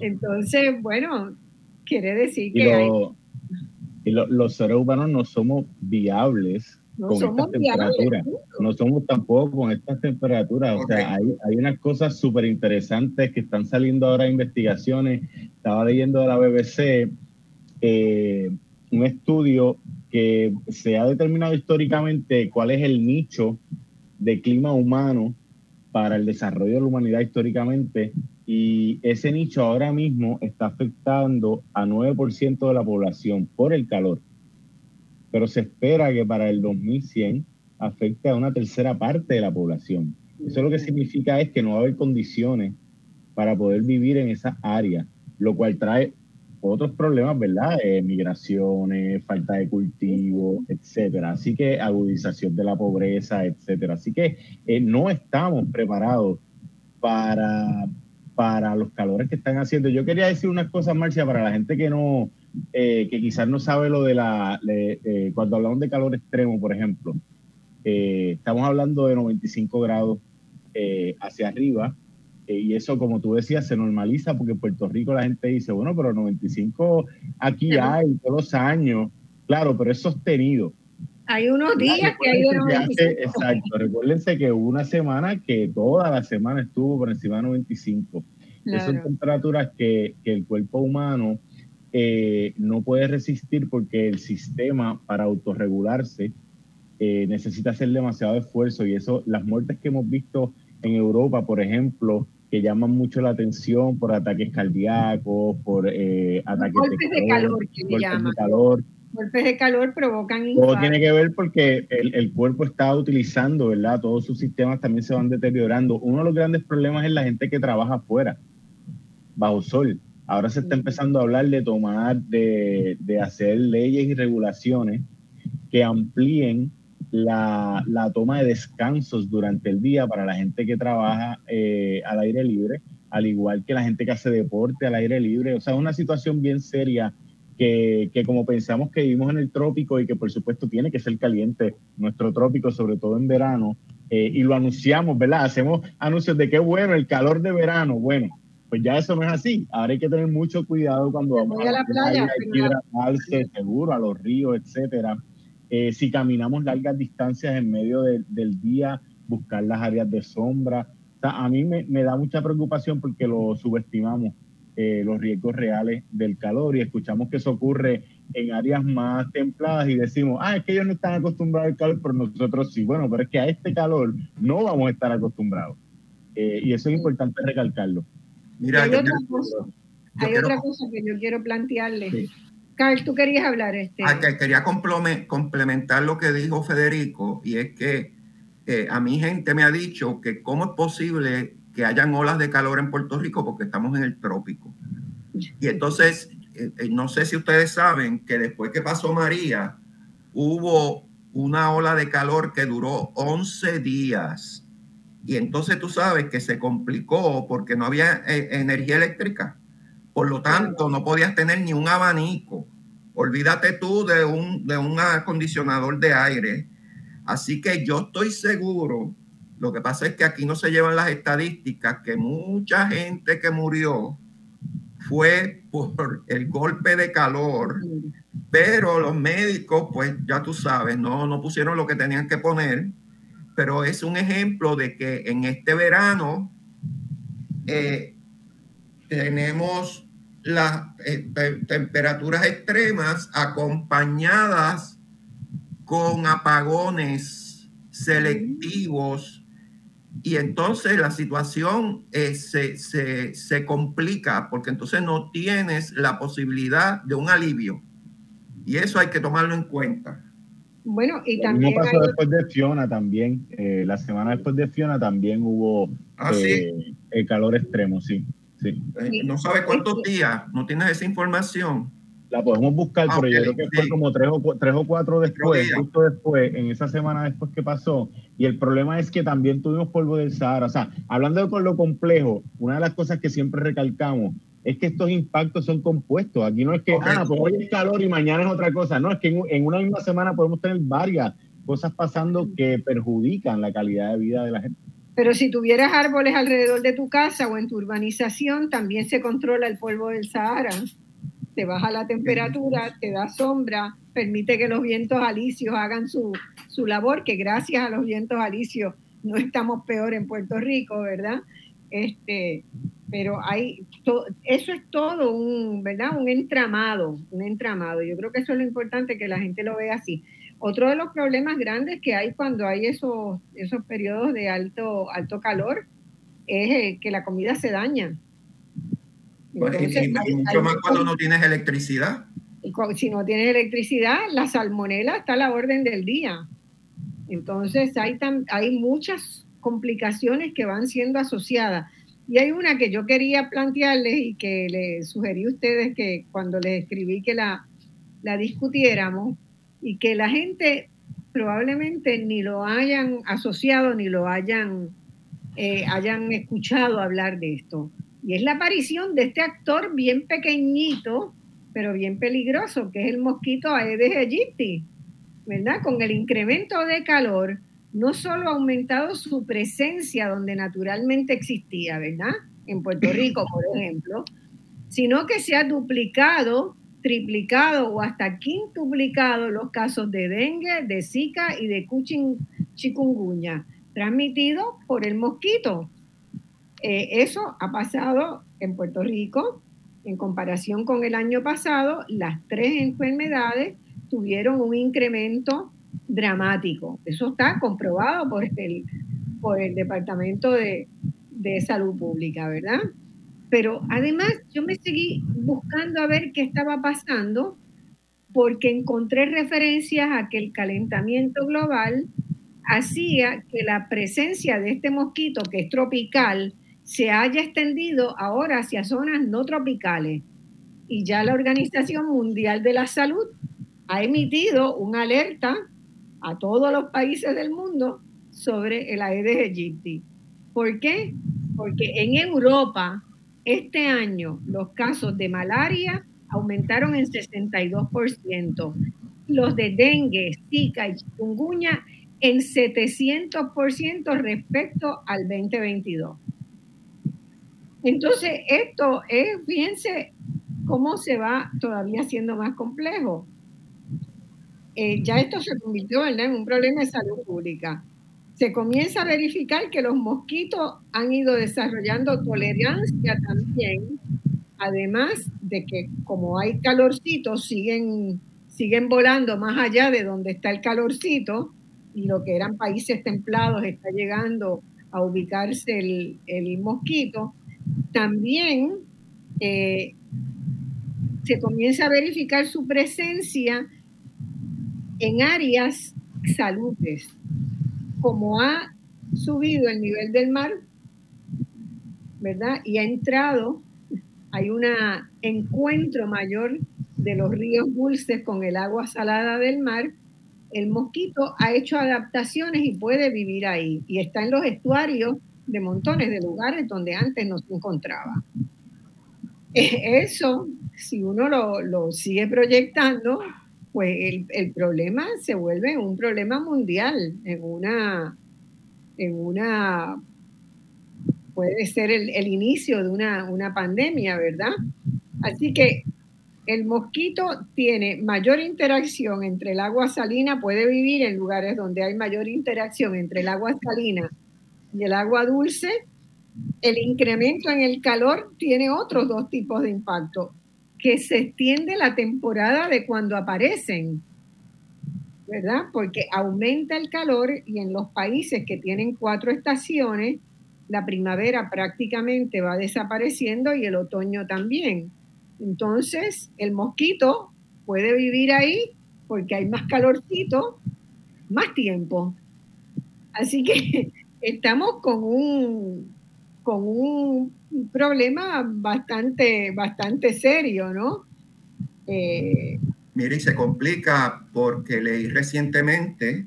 Entonces, bueno, quiere decir que hay... los seres humanos no somos viables no con somos estas temperaturas. No somos tampoco con estas temperaturas. O sea, hay, hay unas cosas súper interesantes que están saliendo ahora investigaciones. Estaba leyendo de la BBC eh, un estudio que se ha determinado históricamente cuál es el nicho de clima humano para el desarrollo de la humanidad históricamente y ese nicho ahora mismo está afectando a 9% de la población por el calor pero se espera que para el 2100 afecte a una tercera parte de la población. Eso lo que significa es que no va a haber condiciones para poder vivir en esa área, lo cual trae otros problemas, ¿verdad? Eh, migraciones, falta de cultivo, etcétera. Así que agudización de la pobreza, etcétera. Así que eh, no estamos preparados para, para los calores que están haciendo. Yo quería decir unas cosas, Marcia, para la gente que no, eh, que quizás no sabe lo de la, eh, cuando hablamos de calor extremo, por ejemplo, eh, estamos hablando de 95 grados hacia arriba, y eso, como tú decías, se normaliza porque en Puerto Rico la gente dice, bueno, pero 95 aquí hay todos los años, claro, pero es sosteninido. Hay unos días que hay 95. exacto, recuérdense que hubo una semana que toda la semana estuvo por encima de 95. Esas son temperaturas que, que el cuerpo humano eh, no puede resistir porque el sistema para autorregularse eh, necesita hacer demasiado esfuerzo y eso, las muertes que hemos visto en Europa, por ejemplo, que llaman mucho la atención por ataques cardíacos, por eh, ataques de calor, golpes de calor, golpes de calor provocan Todo tiene que ver porque el, el, cuerpo está utilizando, ¿verdad? Todos sus sistemas también se van deteriorando. Uno de los grandes problemas es la gente que trabaja afuera, bajo sol. Ahora se está empezando a hablar de tomar, de, hacer leyes y regulaciones que amplíen la, toma de descansos durante el día para la gente que trabaja eh, al aire libre, al igual que la gente que hace deporte al aire libre. O sea, es una situación bien seria que, como pensamos que vivimos en el trópico y que por supuesto tiene que ser caliente nuestro trópico, sobre todo en verano, eh, y lo anunciamos, ¿verdad? Hacemos anuncios de qué bueno el calor de verano. Bueno, pues ya eso no es así. Ahora hay que tener mucho cuidado cuando vamos a, la playa. Hay que hidratarse, seguro, a los ríos, etcétera. Eh, si caminamos largas distancias en medio del día, buscar las áreas de sombra. a mí me, da mucha preocupación porque lo subestimamos, eh, los riesgos reales del calor y escuchamos que eso ocurre en áreas más templadas y decimos, ah, es que ellos no están acostumbrados al calor, pero nosotros sí. Bueno, pero es que a este calor no vamos a estar acostumbrados. Eh, y eso es importante recalcarlo. Mira, hay otra, cosa, que yo quiero plantearle. Carl, tú querías hablar. Este. Ah, quería complementar lo que dijo Federico, y es que eh, a mi gente me ha dicho que cómo es posible que hayan olas de calor en Puerto Rico porque estamos en el trópico. Y entonces, eh, eh, no sé si ustedes saben que después que pasó María, hubo una ola de calor que duró 11 días y entonces tú sabes que se complicó porque no había eh, energía eléctrica. Por lo tanto, no podías tener ni un abanico. Olvídate tú de un, de un acondicionador de aire. Así que yo estoy seguro, lo que pasa es que aquí no se llevan las estadísticas, que mucha gente que murió fue por el golpe de calor, pero los médicos, pues ya tú sabes, no, no pusieron lo que tenían que poner pero es un ejemplo de que en este verano eh, tenemos las eh, temperaturas extremas acompañadas con apagones selectivos y entonces la situación eh, se, se, complica porque entonces no tienes la posibilidad de un alivio. Y eso hay que tomarlo en cuenta. Bueno, y también. pasó después de Fiona también. Eh, la semana después de Fiona también hubo ah, eh, el calor extremo, sí. sí. no sabes cuántos días, no tienes esa información la podemos buscar, pero yo creo que fue como tres o, tres o cuatro después, justo después, en esa semana después que pasó. Y el problema es que también tuvimos polvo del Sahara. O sea, hablando de lo complejo, una de las cosas que siempre recalcamos es que estos impactos son compuestos. Aquí no es que, ah, pues hoy es calor y mañana es otra cosa. No, es que en, una misma semana podemos tener varias cosas pasando que perjudican la calidad de vida de la gente. Pero si tuvieras árboles alrededor de tu casa o en tu urbanización, también se controla el polvo del Sahara te baja la temperatura, te da sombra, permite que los vientos alisios hagan su, labor, que gracias a los vientos alisios no estamos peor en Puerto Rico, ¿verdad? Este, pero hay eso es todo un, ¿verdad? Un entramado, un entramado. Yo creo que eso es lo importante que la gente lo vea así. Otro de los problemas grandes que hay cuando hay esos, esos periodos de alto, alto calor es eh, que la comida se daña. Pues, y, mucho más cuando no tienes electricidad. Y si no tienes electricidad, la salmonela está a la orden del día. Entonces hay, hay muchas complicaciones que van siendo asociadas. Y hay una que yo quería plantearles y que les sugerí a ustedes que cuando les escribí que la, la discutiéramos y que la gente probablemente ni lo hayan asociado ni lo hayan, eh, hayan escuchado hablar de esto. Y es la aparición de este actor bien pequeñito, pero bien peligroso, que es el mosquito Aedes aegypti, ¿verdad? Con el incremento de calor, no solo ha aumentado su presencia donde naturalmente existía, ¿verdad? En Puerto Rico, por ejemplo, sino que se ha duplicado, triplicado o hasta quintuplicado los casos de dengue, de zika y de chikungunya, transmitidos por el mosquito. Eh, eso ha pasado en Puerto Rico. En comparación con el año pasado, las tres enfermedades tuvieron un incremento dramático. Eso está comprobado por el, por el Departamento de, de Salud Pública, ¿verdad? Pero además yo me seguí buscando a ver qué estaba pasando porque encontré referencias a que el calentamiento global hacía que la presencia de este mosquito, que es tropical, se haya extendido ahora hacia zonas no tropicales. Y ya la Organización Mundial de la Salud ha emitido una alerta a todos los países del mundo sobre el Aedes aegypti. ¿Por qué? Porque en Europa este año los casos de malaria aumentaron en 62%, los de dengue, zika y chikungunya en 700% respecto al 2022. Entonces, esto es, fíjense cómo se va todavía siendo más complejo. Eh, ya esto se convirtió en un problema de salud pública. Se comienza a verificar que los mosquitos han ido desarrollando tolerancia también, además de que como hay calorcitos, siguen, siguen volando más allá de donde está el calorcito y lo que eran países templados está llegando a ubicarse el, el mosquito también eh, se comienza a verificar su presencia en áreas salutes. Como ha subido el nivel del mar, ¿verdad? Y ha entrado, hay un encuentro mayor de los ríos dulces con el agua salada del mar, el mosquito ha hecho adaptaciones y puede vivir ahí. Y está en los estuarios de montones de lugares donde antes no se encontraba. Eh, eso, si uno lo, sigue proyectando, pues el, problema se vuelve un problema mundial, en una, en una puede ser el, inicio de una, una, pandemia, ¿verdad? Así que el mosquito tiene mayor interacción entre el agua salina, puede vivir en lugares donde hay mayor interacción entre el agua salina y el agua dulce, el incremento en el calor tiene otros dos tipos de impacto, que se extiende la temporada de cuando aparecen, ¿verdad? Porque aumenta el calor y en los países que tienen cuatro estaciones, la primavera prácticamente va desapareciendo y el otoño también. Entonces, el mosquito puede vivir ahí porque hay más calorcito, más tiempo. Así que estamos con un, con un problema bastante, bastante serio, ¿no? Eh, Mire, y se complica porque leí recientemente,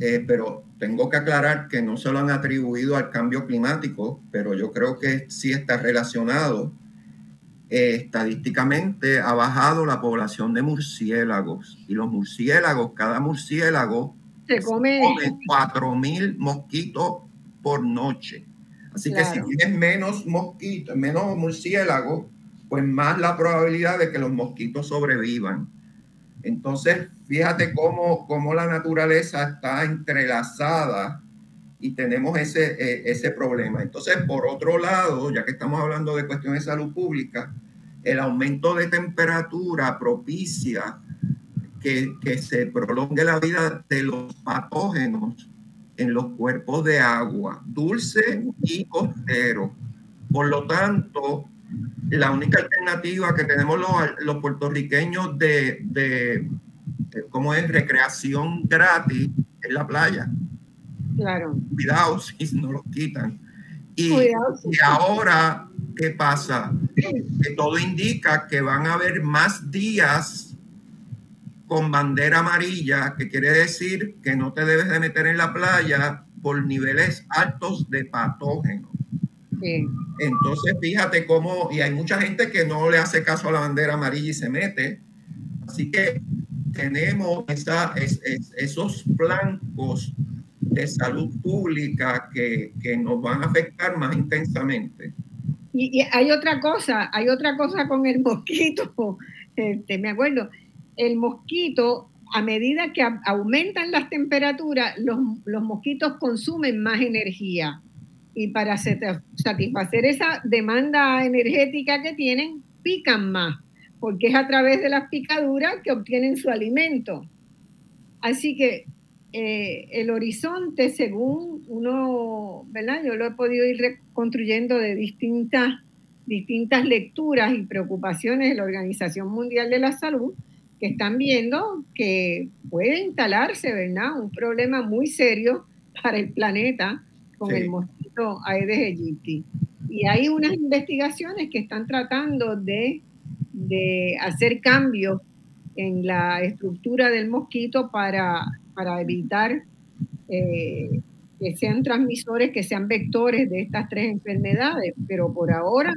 eh, pero tengo que aclarar que no se lo han atribuido al cambio climático, pero yo creo que sí está relacionado. Eh, estadísticamente ha bajado la población de murciélagos y los murciélagos, cada murciélago se come, cuatro mil mosquitos por noche. Así que si tienes menos mosquitos, menos murciélagos, pues más la probabilidad de que los mosquitos sobrevivan. Entonces, fíjate cómo, cómo la naturaleza está entrelazada y tenemos ese, eh, ese problema. Entonces, por otro lado, ya que estamos hablando de cuestiones de salud pública, el aumento de temperatura propicia que, que se prolongue la vida de los patógenos en los cuerpos de agua, dulce y costero. Por lo tanto, la única alternativa que tenemos los, los puertorriqueños de, de, ¿cómo es? Recreación gratis es la playa. Claro. Cuidado si no los quitan. Y, y, ahora, ¿qué pasa? Que todo indica que van a haber más días con bandera amarilla, que quiere decir que no te debes de meter en la playa por niveles altos de patógenos. Entonces, fíjate cómo, y hay mucha gente que no le hace caso a la bandera amarilla y se mete. Así que tenemos esa, esos blancos de salud pública que, que, nos van a afectar más intensamente. Y, hay otra cosa, hay otra cosa con el mosquito. Este, me acuerdo, el mosquito, a medida que aumentan las temperaturas, los, los mosquitos consumen más energía y para satisfacer esa demanda energética que tienen, pican más, porque es a través de las picaduras que obtienen su alimento. Así que eh, el horizonte, según uno, ¿verdad? Yo lo he podido ir reconstruyendo de distintas, distintas lecturas y preocupaciones de la Organización Mundial de la Salud, que están viendo que puede instalarse, ¿verdad? Un problema muy serio para el planeta con el mosquito Aedes aegypti. Y hay unas investigaciones que están tratando de, hacer cambios en la estructura del mosquito para, para evitar eh, que sean transmisores, que sean vectores de estas tres enfermedades. Pero por ahora,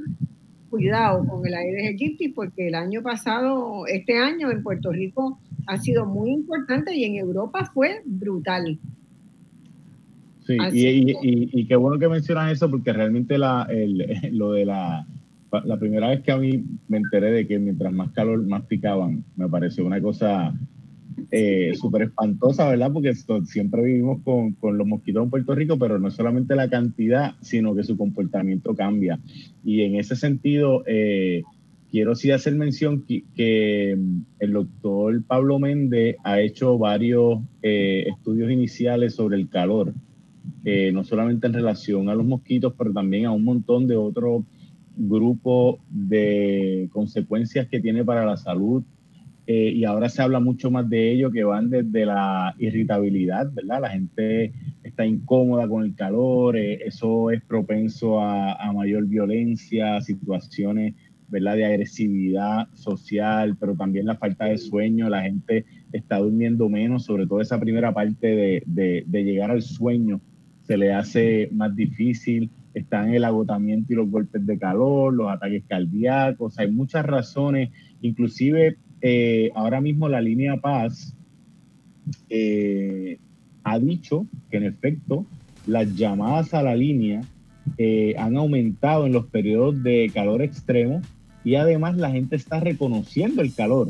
cuidado con el Aedes aegypti, porque el año pasado, este año en Puerto Rico ha sido muy importante y en Europa fue brutal. Sí, y, qué bueno que mencionas eso porque realmente la, lo de la, la primera vez que a mí me enteré de que mientras más calor, más picaban, me pareció una cosa eh, súper espantosa, ¿verdad? Porque siempre vivimos con, con, los mosquitos en Puerto Rico, pero no solamente la cantidad, sino que su comportamiento cambia. Y en ese sentido, eh, quiero sí hacer mención que, el doctor Pablo Méndez ha hecho varios eh, estudios iniciales sobre el calor eh, no solamente en relación a los mosquitos, pero también a un montón de otros grupos de consecuencias que tiene para la salud. Eh, y ahora se habla mucho más de ello, que van desde la irritabilidad, ¿verdad? La gente está incómoda con el calor, eh, eso es propenso a, a, mayor violencia, situaciones, ¿verdad? De agresividad social, pero también la falta de sueño, la gente está durmiendo menos, sobre todo esa primera parte de, de, de llegar al sueño se le hace más difícil, están el agotamiento y los golpes de calor, los ataques cardíacos, hay muchas razones, inclusive eh, ahora mismo la línea Paz eh, ha dicho que en efecto las llamadas a la línea eh, han aumentado en los periodos de calor extremo y además la gente está reconociendo el calor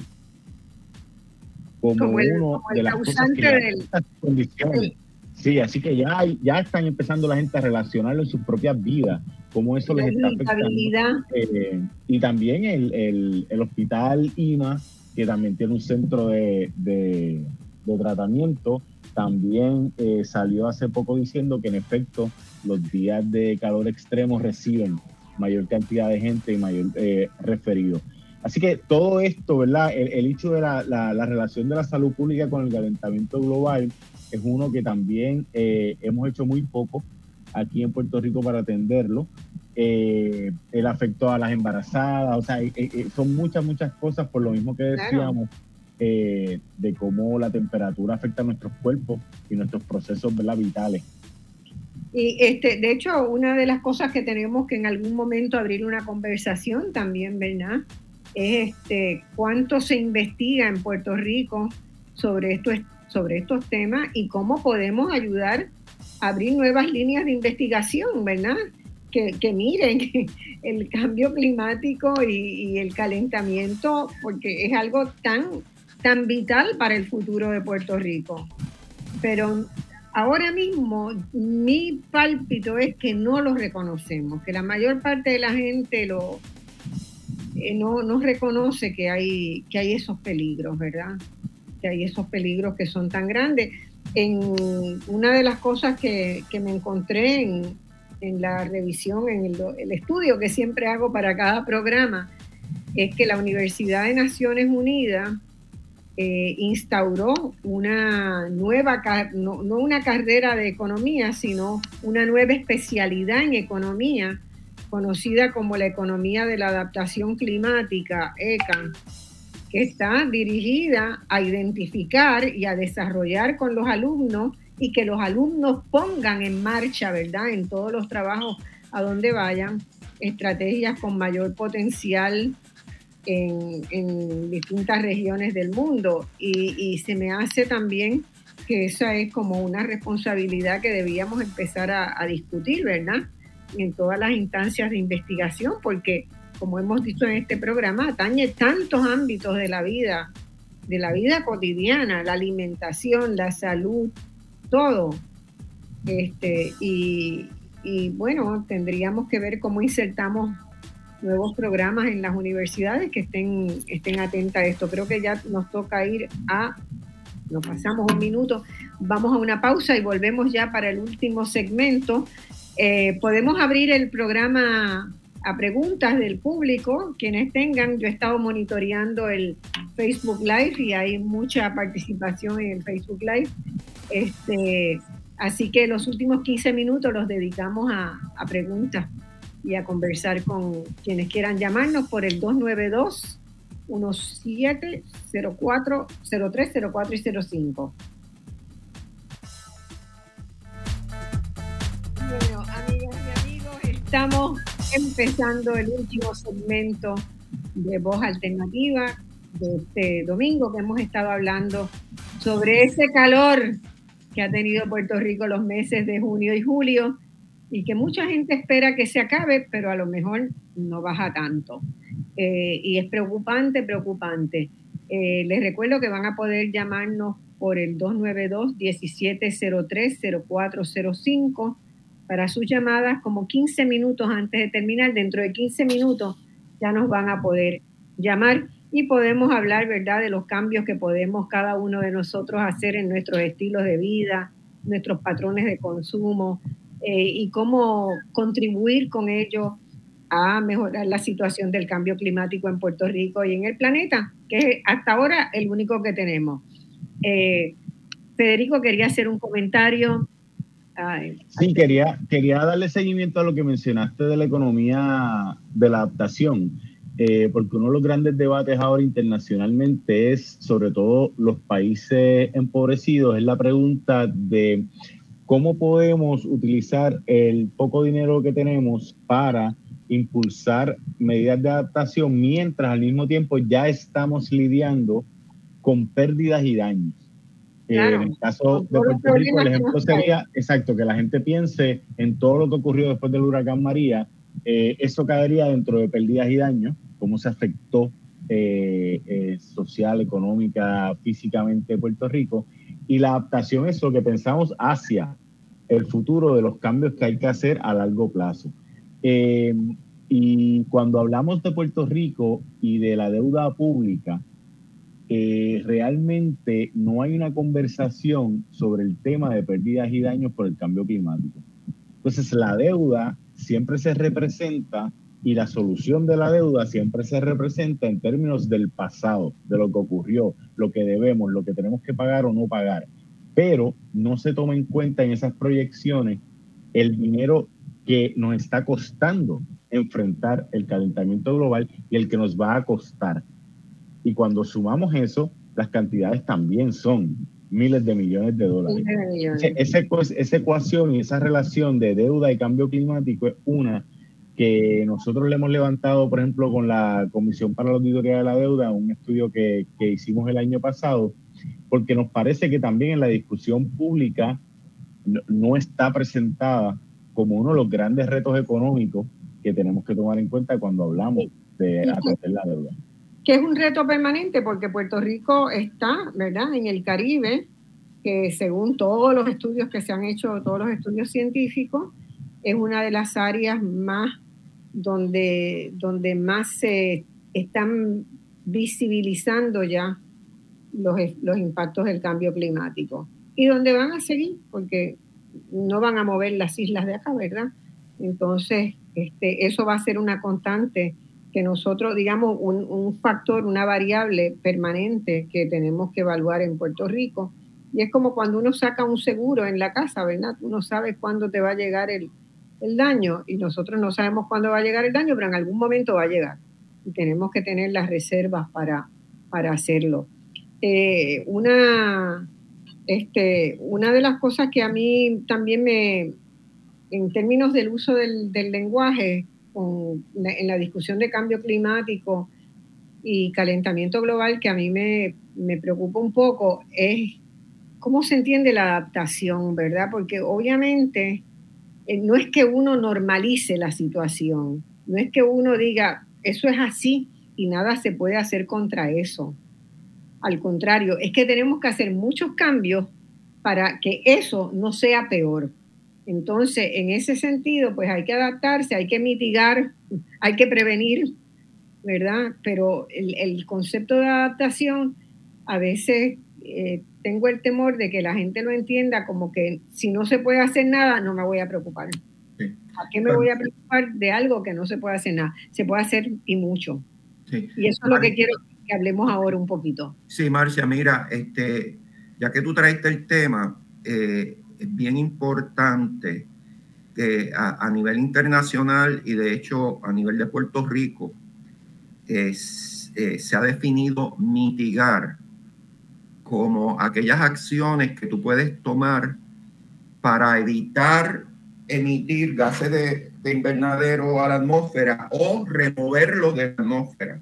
como, uno de las cosas que Sí, así que ya, ya están empezando la gente a relacionarlo en sus propias vidas, cómo eso les está afectando. Eh, y también el, hospital IMA, que también tiene un centro de, tratamiento, también eh, salió hace poco diciendo que en efecto los días de calor extremo reciben mayor cantidad de gente y mayor eh, referido. Así que todo esto, ¿verdad? El, hecho de la, la, relación de la salud pública con el calentamiento global es uno que también eh, hemos hecho muy poco aquí en Puerto Rico para atenderlo. Eh, el afecto a las embarazadas, o sea, eh, son muchas, muchas cosas por lo mismo que decíamos. de cómo la temperatura afecta a nuestros cuerpos y nuestros procesos ¿verdad? vitales. Y este, de hecho, una de las cosas que tenemos que en algún momento abrir una conversación también, ¿verdad? es este, cuánto se investiga en Puerto Rico sobre, esto, sobre estos temas y cómo podemos ayudar a abrir nuevas líneas de investigación, ¿verdad? Que, miren el cambio climático y, el calentamiento, porque es algo tan, tan vital para el futuro de Puerto Rico. Pero ahora mismo mi pálpito es que no lo reconocemos, que la mayor parte de la gente lo, eh, no, no reconoce que hay, que hay esos peligros, ¿verdad? Que hay esos peligros que son tan grandes. En una de las cosas que, me encontré en, la revisión, en el, estudio que siempre hago para cada programa, es que la Universidad de Naciones Unidas eh, instauró una nueva, no, no, una carrera de economía, sino una nueva especialidad en economía conocida como la economía de la adaptación climática, ECA, que está dirigida a identificar y a desarrollar con los alumnos y que los alumnos pongan en marcha, ¿verdad? En todos los trabajos a donde vayan, estrategias con mayor potencial en, distintas regiones del mundo. Y, se me hace también que esa es como una responsabilidad que debíamos empezar a, a discutir, ¿verdad? en todas las instancias de investigación, porque como hemos dicho en este programa, atañe tantos ámbitos de la vida, de la vida cotidiana, la alimentación, la salud, todo. Este, y, bueno, tendríamos que ver cómo insertamos nuevos programas en las universidades que estén, estén atentas a esto. Creo que ya nos toca ir a, nos pasamos un minuto, vamos a una pausa y volvemos ya para el último segmento eh, podemos abrir el programa a preguntas del público, quienes tengan. Yo he estado monitoreando el Facebook Live y hay mucha participación en el Facebook Live. Este, así que los últimos 15 minutos los dedicamos a, preguntas y a conversar con quienes quieran llamarnos por el 292 17 04 03 04 y 05. estamos empezando el último segmento de Voz Alternativa de este domingo que hemos estado hablando sobre ese calor que ha tenido Puerto Rico los meses de junio y julio y que mucha gente espera que se acabe, pero a lo mejor no baja tanto. Eh, y es preocupante, preocupante. Eh, les recuerdo que van a poder llamarnos por el 292-1703-0405 para sus llamadas como 15 minutos antes de terminar. Dentro de 15 minutos ya nos van a poder llamar y podemos hablar, ¿verdad?, de los cambios que podemos cada uno de nosotros hacer en nuestros estilos de vida, nuestros patrones de consumo eh, y cómo contribuir con ello a mejorar la situación del cambio climático en Puerto Rico y en el planeta, que es hasta ahora el único que tenemos. Eh, Federico quería hacer un comentario sí, quería, quería darle seguimiento a lo que mencionaste de la economía de la adaptación, eh, porque uno de los grandes debates ahora internacionalmente es, sobre todo los países empobrecidos, es la pregunta de cómo podemos utilizar el poco dinero que tenemos para impulsar medidas de adaptación mientras al mismo tiempo ya estamos lidiando con pérdidas y daños. Eh, en el caso de Puerto Rico, el ejemplo sería, exacto, que la gente piense en todo lo que ocurrió después del huracán María. Eh, eso caería dentro de pérdidas y daños, cómo se afectó eh, social, económica, físicamente Puerto Rico. Y la adaptación es lo que pensamos hacia el futuro de los cambios que hay que hacer a largo plazo. y cuando hablamos de Puerto Rico y de la deuda pública, realmente no hay una conversación sobre el tema de pérdidas y daños por el cambio climático. Entonces, la deuda siempre se representa y la solución de la deuda siempre se representa en términos del pasado, de lo que ocurrió, lo que debemos, lo que tenemos que pagar o no pagar. Pero no se toma en cuenta en esas proyecciones el dinero que nos está costando enfrentar el calentamiento global y el que nos va a costar. Y cuando sumamos eso, las cantidades también son miles de millones de dólares. esa ecuación y esa relación de deuda y cambio climático es una que nosotros le hemos levantado, por ejemplo, con la Comisión para la Auditoría de la Deuda, un estudio que, que hicimos el año pasado, porque nos parece que también en la discusión pública no, está presentada como uno de los grandes retos económicos que tenemos que tomar en cuenta cuando hablamos de atender la deuda. Que es un reto permanente porque Puerto Rico está, ¿verdad?, en el Caribe, que según todos los estudios que se han hecho, todos los estudios científicos, es una de las áreas más donde, donde más se están visibilizando ya los, los impactos del cambio climático. Y donde van a seguir, porque no van a mover las islas de acá, ¿verdad? Entonces, este, eso va a ser una constante que nosotros, digamos, un, un, factor, una variable permanente que tenemos que evaluar en Puerto Rico. Y es como cuando uno saca un seguro en la casa, ¿verdad? Tú no sabes cuándo te va a llegar el, el daño y nosotros no sabemos cuándo va a llegar el daño, pero en algún momento va a llegar y tenemos que tener las reservas para, para hacerlo. Eh, una, este, una de las cosas que a mí también me, en términos del uso del, lenguaje, en la discusión de cambio climático y calentamiento global, que a mí me, me preocupa un poco, es cómo se entiende la adaptación, ¿verdad? Porque obviamente eh, no es que uno normalice la situación, no es que uno diga, eso es así y nada se puede hacer contra eso. Al contrario, es que tenemos que hacer muchos cambios para que eso no sea peor. Entonces, en ese sentido, pues hay que adaptarse, hay que mitigar, hay que prevenir, ¿verdad? Pero el, concepto de adaptación a veces eh, tengo el temor de que la gente lo entienda como que si no se puede hacer nada, no me voy a preocupar. ¿A qué me voy a preocupar de algo que no se puede hacer nada? Se puede hacer y mucho. Y eso es lo que quiero que hablemos ahora un poquito. Sí, Marcia, mira, este, ya que tú traiste el tema, eh, es bien importante que a, nivel internacional y de hecho a nivel de Puerto Rico es, eh, se ha definido mitigar como aquellas acciones que tú puedes tomar para evitar emitir gases de, invernadero a la atmósfera o removerlos de la atmósfera.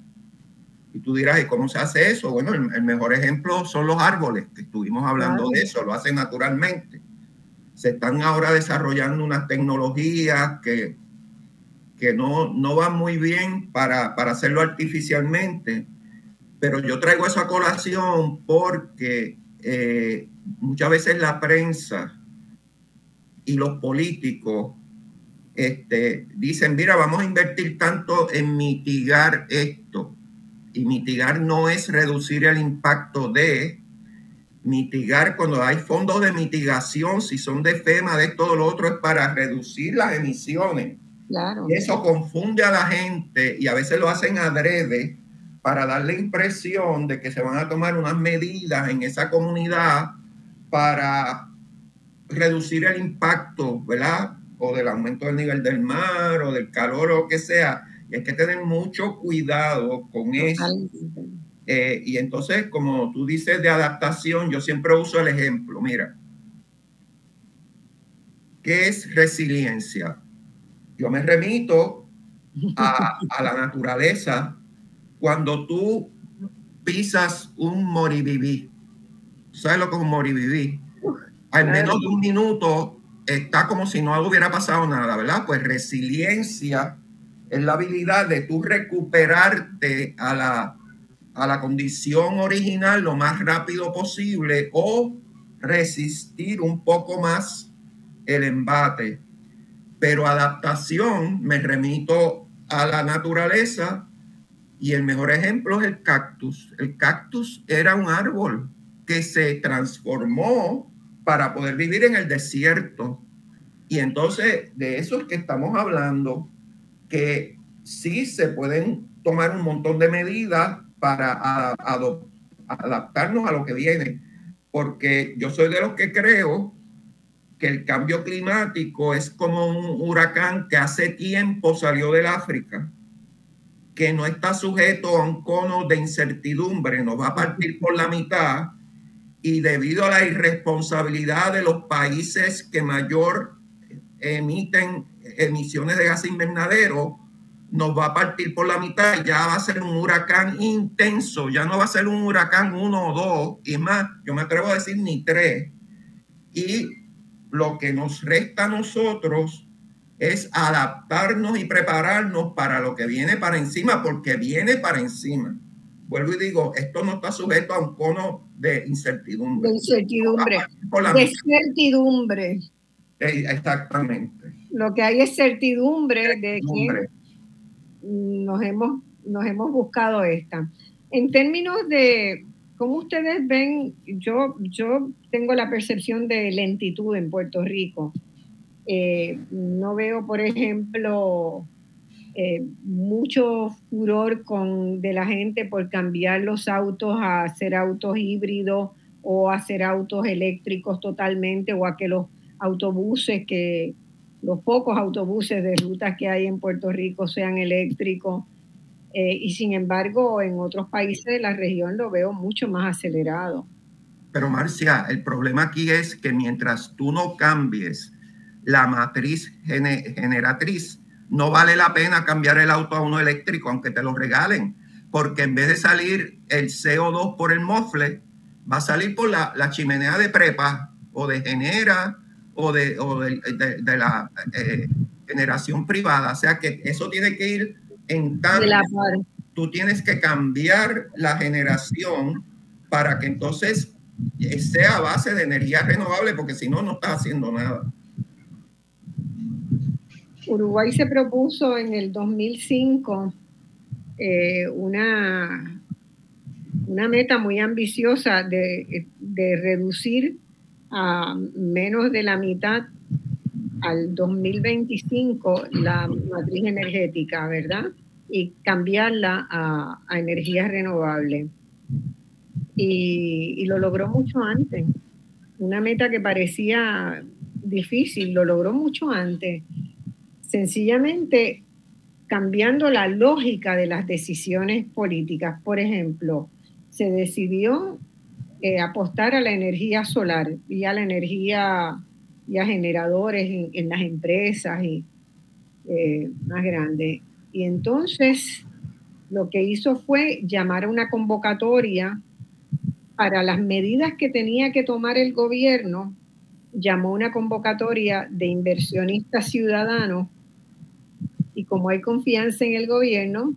Y tú dirás, ¿y cómo se hace eso? Bueno, el, mejor ejemplo son los árboles, que estuvimos hablando de eso, lo hacen naturalmente. Se están ahora desarrollando unas tecnologías que, que no, no van muy bien para, para hacerlo artificialmente, pero yo traigo esa colación porque eh, muchas veces la prensa y los políticos este, dicen, mira, vamos a invertir tanto en mitigar esto. Y mitigar no es reducir el impacto de, mitigar cuando hay fondos de mitigación, si son de FEMA, de todo lo otro, es para reducir las emisiones. Claro. Y eso confunde a la gente y a veces lo hacen adrede para dar la impresión de que se van a tomar unas medidas en esa comunidad para reducir el impacto, ¿verdad? O del aumento del nivel del mar o del calor o lo que sea. Y hay que tener mucho cuidado con eso. Eh, y entonces, como tú dices de adaptación, yo siempre uso el ejemplo. Mira, ¿qué es resiliencia? Yo me remito a, a la naturaleza cuando tú pisas un moribibí, ¿sabes lo que es un moribibí? Al menos de un minuto está como si no hubiera pasado nada, ¿verdad? Pues resiliencia es la habilidad de tú recuperarte a la, a la condición original lo más rápido posible o resistir un poco más el embate. Pero adaptación, me remito a la naturaleza, y el mejor ejemplo es el cactus. El cactus era un árbol que se transformó para poder vivir en el desierto. Y entonces de eso es que estamos hablando, que sí se pueden tomar un montón de medidas para adaptarnos a lo que viene, porque yo soy de los que creo que el cambio climático es como un huracán que hace tiempo salió del África, que no está sujeto a un cono de incertidumbre, nos va a partir por la mitad y debido a la irresponsabilidad de los países que mayor emiten emisiones de gas invernadero, nos va a partir por la mitad y ya va a ser un huracán intenso, ya no va a ser un huracán uno o dos, y más, yo me atrevo a decir ni tres. Y lo que nos resta a nosotros es adaptarnos y prepararnos para lo que viene para encima, porque viene para encima. Vuelvo y digo, esto no está sujeto a un cono de incertidumbre. De incertidumbre. De certidumbre. Exactamente. Lo que hay es certidumbre, de que nos hemos, nos hemos buscado esta. En términos de cómo ustedes ven, yo, yo tengo la percepción de lentitud en Puerto Rico. Eh, no veo, por ejemplo, eh, mucho furor con, de la gente por cambiar los autos a hacer autos híbridos o hacer autos eléctricos totalmente o a que los autobuses que los pocos autobuses de rutas que hay en Puerto Rico sean eléctricos. Eh, y sin embargo, en otros países de la región lo veo mucho más acelerado. Pero Marcia, el problema aquí es que mientras tú no cambies la matriz generatriz, no vale la pena cambiar el auto a uno eléctrico, aunque te lo regalen, porque en vez de salir el CO2 por el mofle, va a salir por la, chimenea de prepa o de genera o de, de, la eh, generación privada. O sea que eso tiene que ir en tanto. Tú tienes que cambiar la generación para que entonces sea base de energía renovable, porque si no, no estás haciendo nada. Uruguay se propuso en el 2005 eh, una, una meta muy ambiciosa de, de reducir a menos de la mitad al 2025 la matriz energética, ¿verdad? Y cambiarla a, a energías renovables. Y, y, lo logró mucho antes. Una meta que parecía difícil, lo logró mucho antes. Sencillamente cambiando la lógica de las decisiones políticas. Por ejemplo, se decidió eh, apostar a la energía solar y a la energía y a generadores en, las empresas y eh, más grandes. Y entonces lo que hizo fue llamar a una convocatoria para las medidas que tenía que tomar el gobierno, llamó una convocatoria de inversionistas ciudadanos y como hay confianza en el gobierno,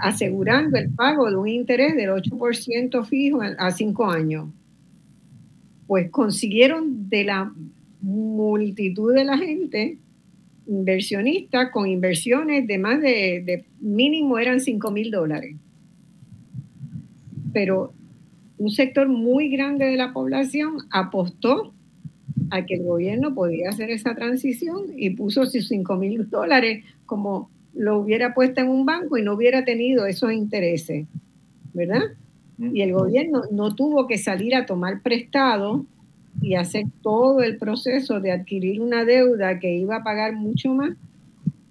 asegurando el pago de un interés del 8% fijo a cinco años. Pues consiguieron de la multitud de la gente inversionistas con inversiones de más de, mínimo eran 5 mil dólares. Pero un sector muy grande de la población apostó a que el gobierno podía hacer esa transición y puso sus 5 mil dólares como lo hubiera puesto en un banco y no hubiera tenido esos intereses, ¿verdad? Y el gobierno no tuvo que salir a tomar prestado y hacer todo el proceso de adquirir una deuda que iba a pagar mucho más,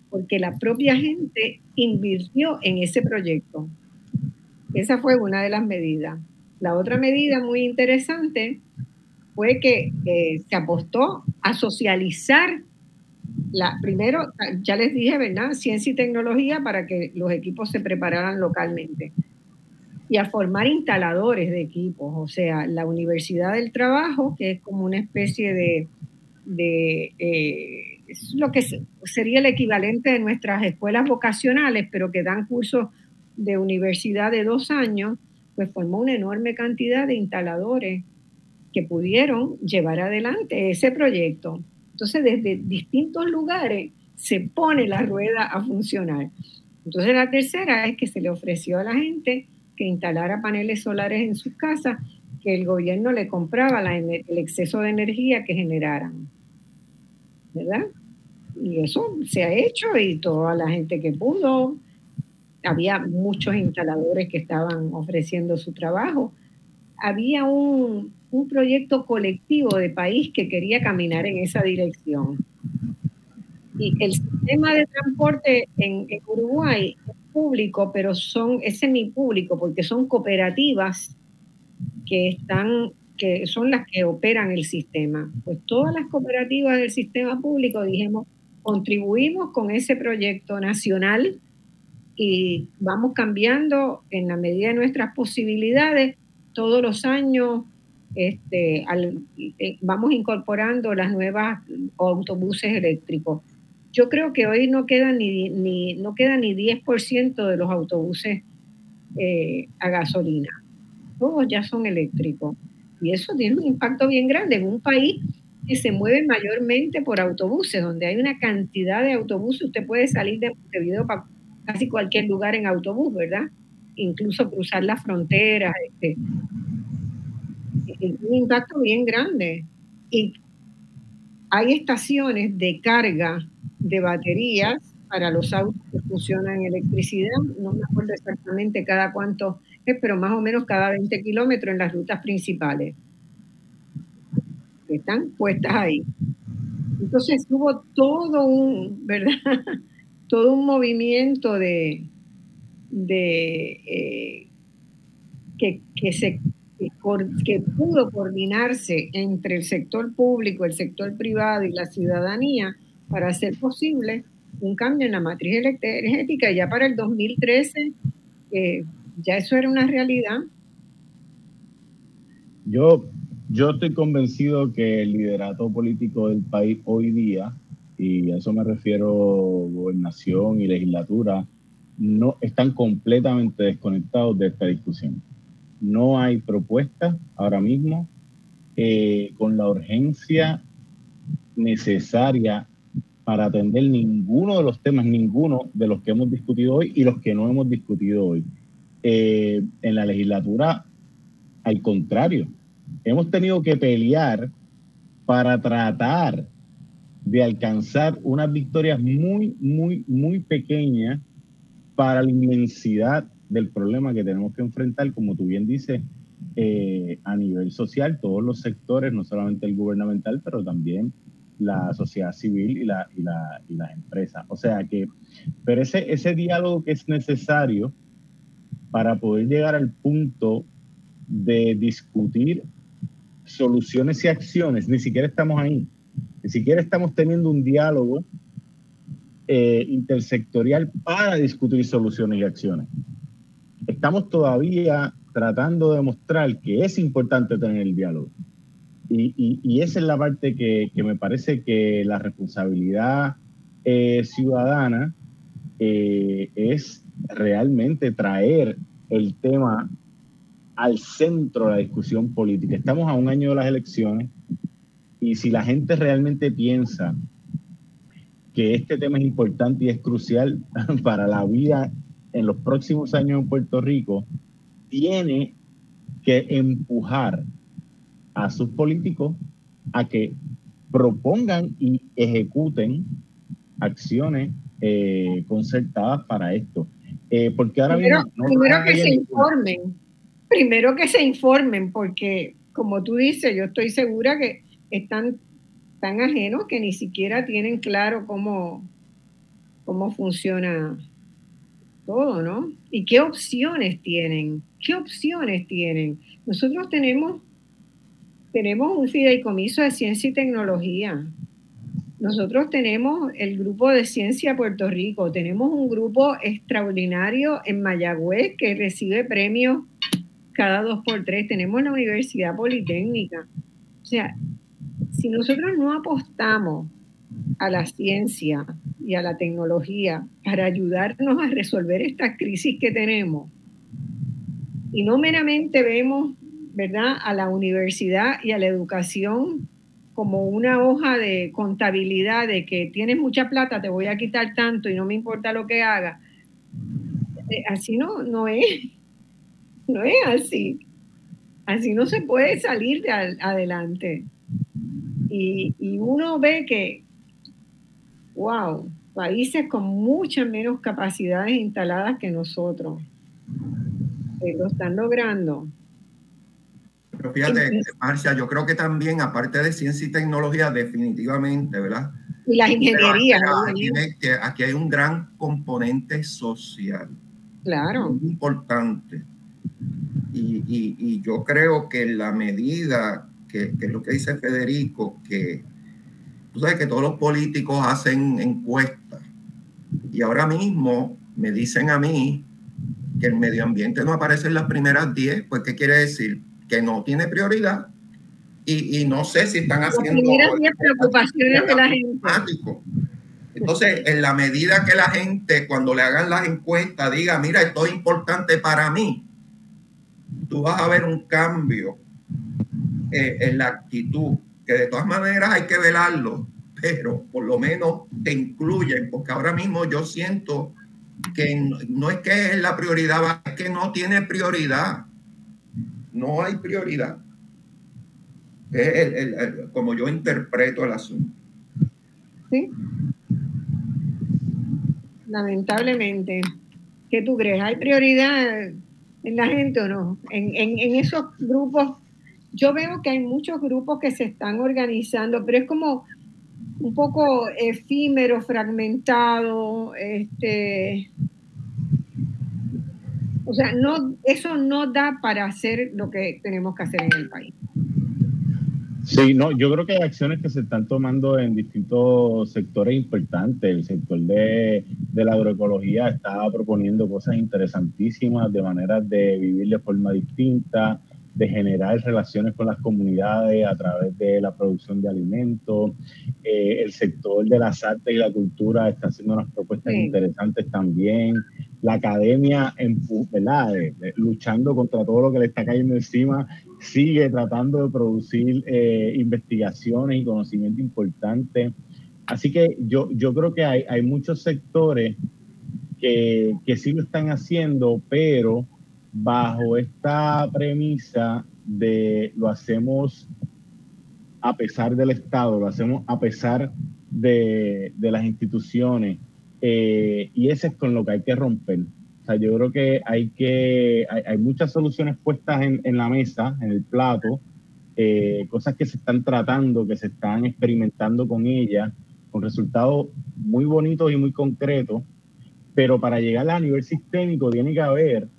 porque la propia gente invirtió en ese proyecto. Esa fue una de las medidas. La otra medida muy interesante fue que se apostó a socializar la, primero, ya les dije, ¿verdad? Ciencia y tecnología para que los equipos se prepararan localmente. Y a formar instaladores de equipos, o sea, la Universidad del Trabajo, que es como una especie de, de eh, es lo que sería el equivalente de nuestras escuelas vocacionales, pero que dan cursos de universidad de dos años, pues formó una enorme cantidad de instaladores que pudieron llevar adelante ese proyecto. Entonces, desde distintos lugares se pone la rueda a funcionar. Entonces, la tercera es que se le ofreció a la gente que instalara paneles solares en sus casas, que el gobierno le compraba el exceso de energía que generaran. ¿Verdad? y eso se ha hecho y toda la gente que pudo, había muchos instaladores que estaban ofreciendo su trabajo. Había un, proyecto colectivo de país que quería caminar en esa dirección. Y el sistema de transporte en, Uruguay es público, pero son, es semipúblico porque son cooperativas que están que son las que operan el sistema. Pues todas las cooperativas del sistema público dijimos, contribuimos con ese proyecto nacional y vamos cambiando en la medida de nuestras posibilidades todos los años. Este, eh, vamos incorporando las nuevas autobuses eléctricos. Yo creo que hoy no queda ni, ni no queda ni 10% de los autobuses eh, a gasolina. Todos ya son eléctricos. Y eso tiene un impacto bien grande en un país que se mueve mayormente por autobuses, donde hay una cantidad de autobuses. Usted puede salir de Montevideo para casi cualquier lugar en autobús, ¿verdad? Incluso cruzar las fronteras. Este, un impacto bien grande. Y hay estaciones de carga de baterías para los autos que funcionan en electricidad. No me acuerdo exactamente cada cuánto es, pero más o menos cada 20 kilómetros en las rutas principales. Que están puestas ahí. Entonces hubo todo un, ¿verdad? todo un movimiento de, de eh, que, se, que, pudo coordinarse entre el sector público, el sector privado y la ciudadanía para hacer posible un cambio en la matriz energética. Ya para el 2013 eh, ya eso era una realidad. Yo, yo estoy convencido que el liderato político del país hoy día y a eso me refiero gobernación y legislatura, no están completamente desconectados de esta discusión. No hay propuesta ahora mismo eh, con la urgencia necesaria para atender ninguno de los temas, ninguno de los que hemos discutido hoy y los que no hemos discutido hoy. Eh, en la legislatura, al contrario, hemos tenido que pelear para tratar de alcanzar unas victorias muy, muy, muy pequeñas para la inmensidad del problema que tenemos que enfrentar, como tú bien dices, eh, a nivel social, todos los sectores, no solamente el gubernamental, pero también la sociedad civil y, la, y, la, y las empresas. O sea que, pero ese, ese diálogo que es necesario para poder llegar al punto de discutir soluciones y acciones, ni siquiera estamos ahí. Ni siquiera estamos teniendo un diálogo eh, intersectorial para discutir soluciones y acciones. Estamos todavía tratando de demostrar que es importante tener el diálogo. Y, esa es la parte que, me parece que la responsabilidad eh, ciudadana eh, es realmente traer el tema al centro de la discusión política. Estamos a un año de las elecciones y si la gente realmente piensa que este tema es importante y es crucial para la vida en los próximos años en Puerto Rico, tiene que empujar a sus políticos a que propongan y ejecuten acciones eh, concertadas para esto. Eh, porque ahora primero, primero que se informen, primero que se informen, porque como tú dices, yo estoy segura que están tan ajenos que ni siquiera tienen claro cómo, cómo funciona todo, ¿no? ¿Y qué opciones tienen? ¿Qué opciones tienen? Nosotros tenemos, tenemos un fideicomiso de ciencia y tecnología. Nosotros tenemos el grupo de ciencia Puerto Rico, tenemos un grupo extraordinario en Mayagüez que recibe premios cada dos por tres, tenemos la Universidad Politécnica. O sea, si nosotros no apostamos a la ciencia y a la tecnología para ayudarnos a resolver esta crisis que tenemos, y no meramente vemos, ¿verdad?, a la universidad y a la educación como una hoja de contabilidad de que tienes mucha plata, te voy a quitar tanto y no me importa lo que haga. Eh, así no, no es, no es así. Así no se puede salir de adelante. Y, uno ve que wow, países con muchas menos capacidades instaladas que nosotros eh, lo están logrando. Pero fíjate, Marcia, yo creo que también, aparte de ciencia y tecnología, definitivamente, ¿verdad? Y la ingeniería. Aquí, aquí, hay un gran componente social. Claro. Muy importante. Y, y, y, yo creo que la medida, que, que, es lo que dice Federico, que tú sabes que todos los políticos hacen encuestas. Y ahora mismo me dicen a mí que el medio ambiente no aparece en las primeras 10, pues ¿qué quiere decir? Que no tiene prioridad. Y, y no sé si están haciendo... Las preocupaciones de la gente. Entonces, en la medida que la gente, cuando le hagan las encuestas, diga, mira, esto es importante para mí, tú vas a ver un cambio eh, en la actitud, que de todas maneras hay que velarlo, pero por lo menos te incluyen, porque ahora mismo yo siento que no, es que es la prioridad, es que no tiene prioridad. No hay prioridad. Es como yo interpreto el asunto. Sí. Lamentablemente. ¿Qué tú crees? ¿Hay prioridad en la gente o no? En, en esos grupos, yo veo que hay muchos grupos que se están organizando, pero es como un poco efímero, fragmentado, este, o sea, no, eso no da para hacer lo que tenemos que hacer en el país. Sí, no, yo creo que hay acciones que se están tomando en distintos sectores importantes. El sector de, de la agroecología está proponiendo cosas interesantísimas de maneras de vivir de forma distinta, de generar relaciones con las comunidades a través de la producción de alimentos. Eh, el sector de las artes y la cultura está haciendo unas propuestas interesantes también. La academia, en, ¿verdad? luchando contra todo lo que le está cayendo encima, sigue tratando de producir eh, investigaciones y conocimiento importante. Así que yo, yo creo que hay, hay muchos sectores que, que sí lo están haciendo, pero bajo esta premisa de lo hacemos a pesar del Estado, lo hacemos a pesar de, las instituciones, eh, y ese es con lo que hay que romper. O sea, yo creo que hay que, hay, muchas soluciones puestas en, la mesa, en el plato, eh, cosas que se están tratando, que se están experimentando con ellas, con resultados muy bonitos y muy concretos, pero para llegar a nivel sistémico tiene que haber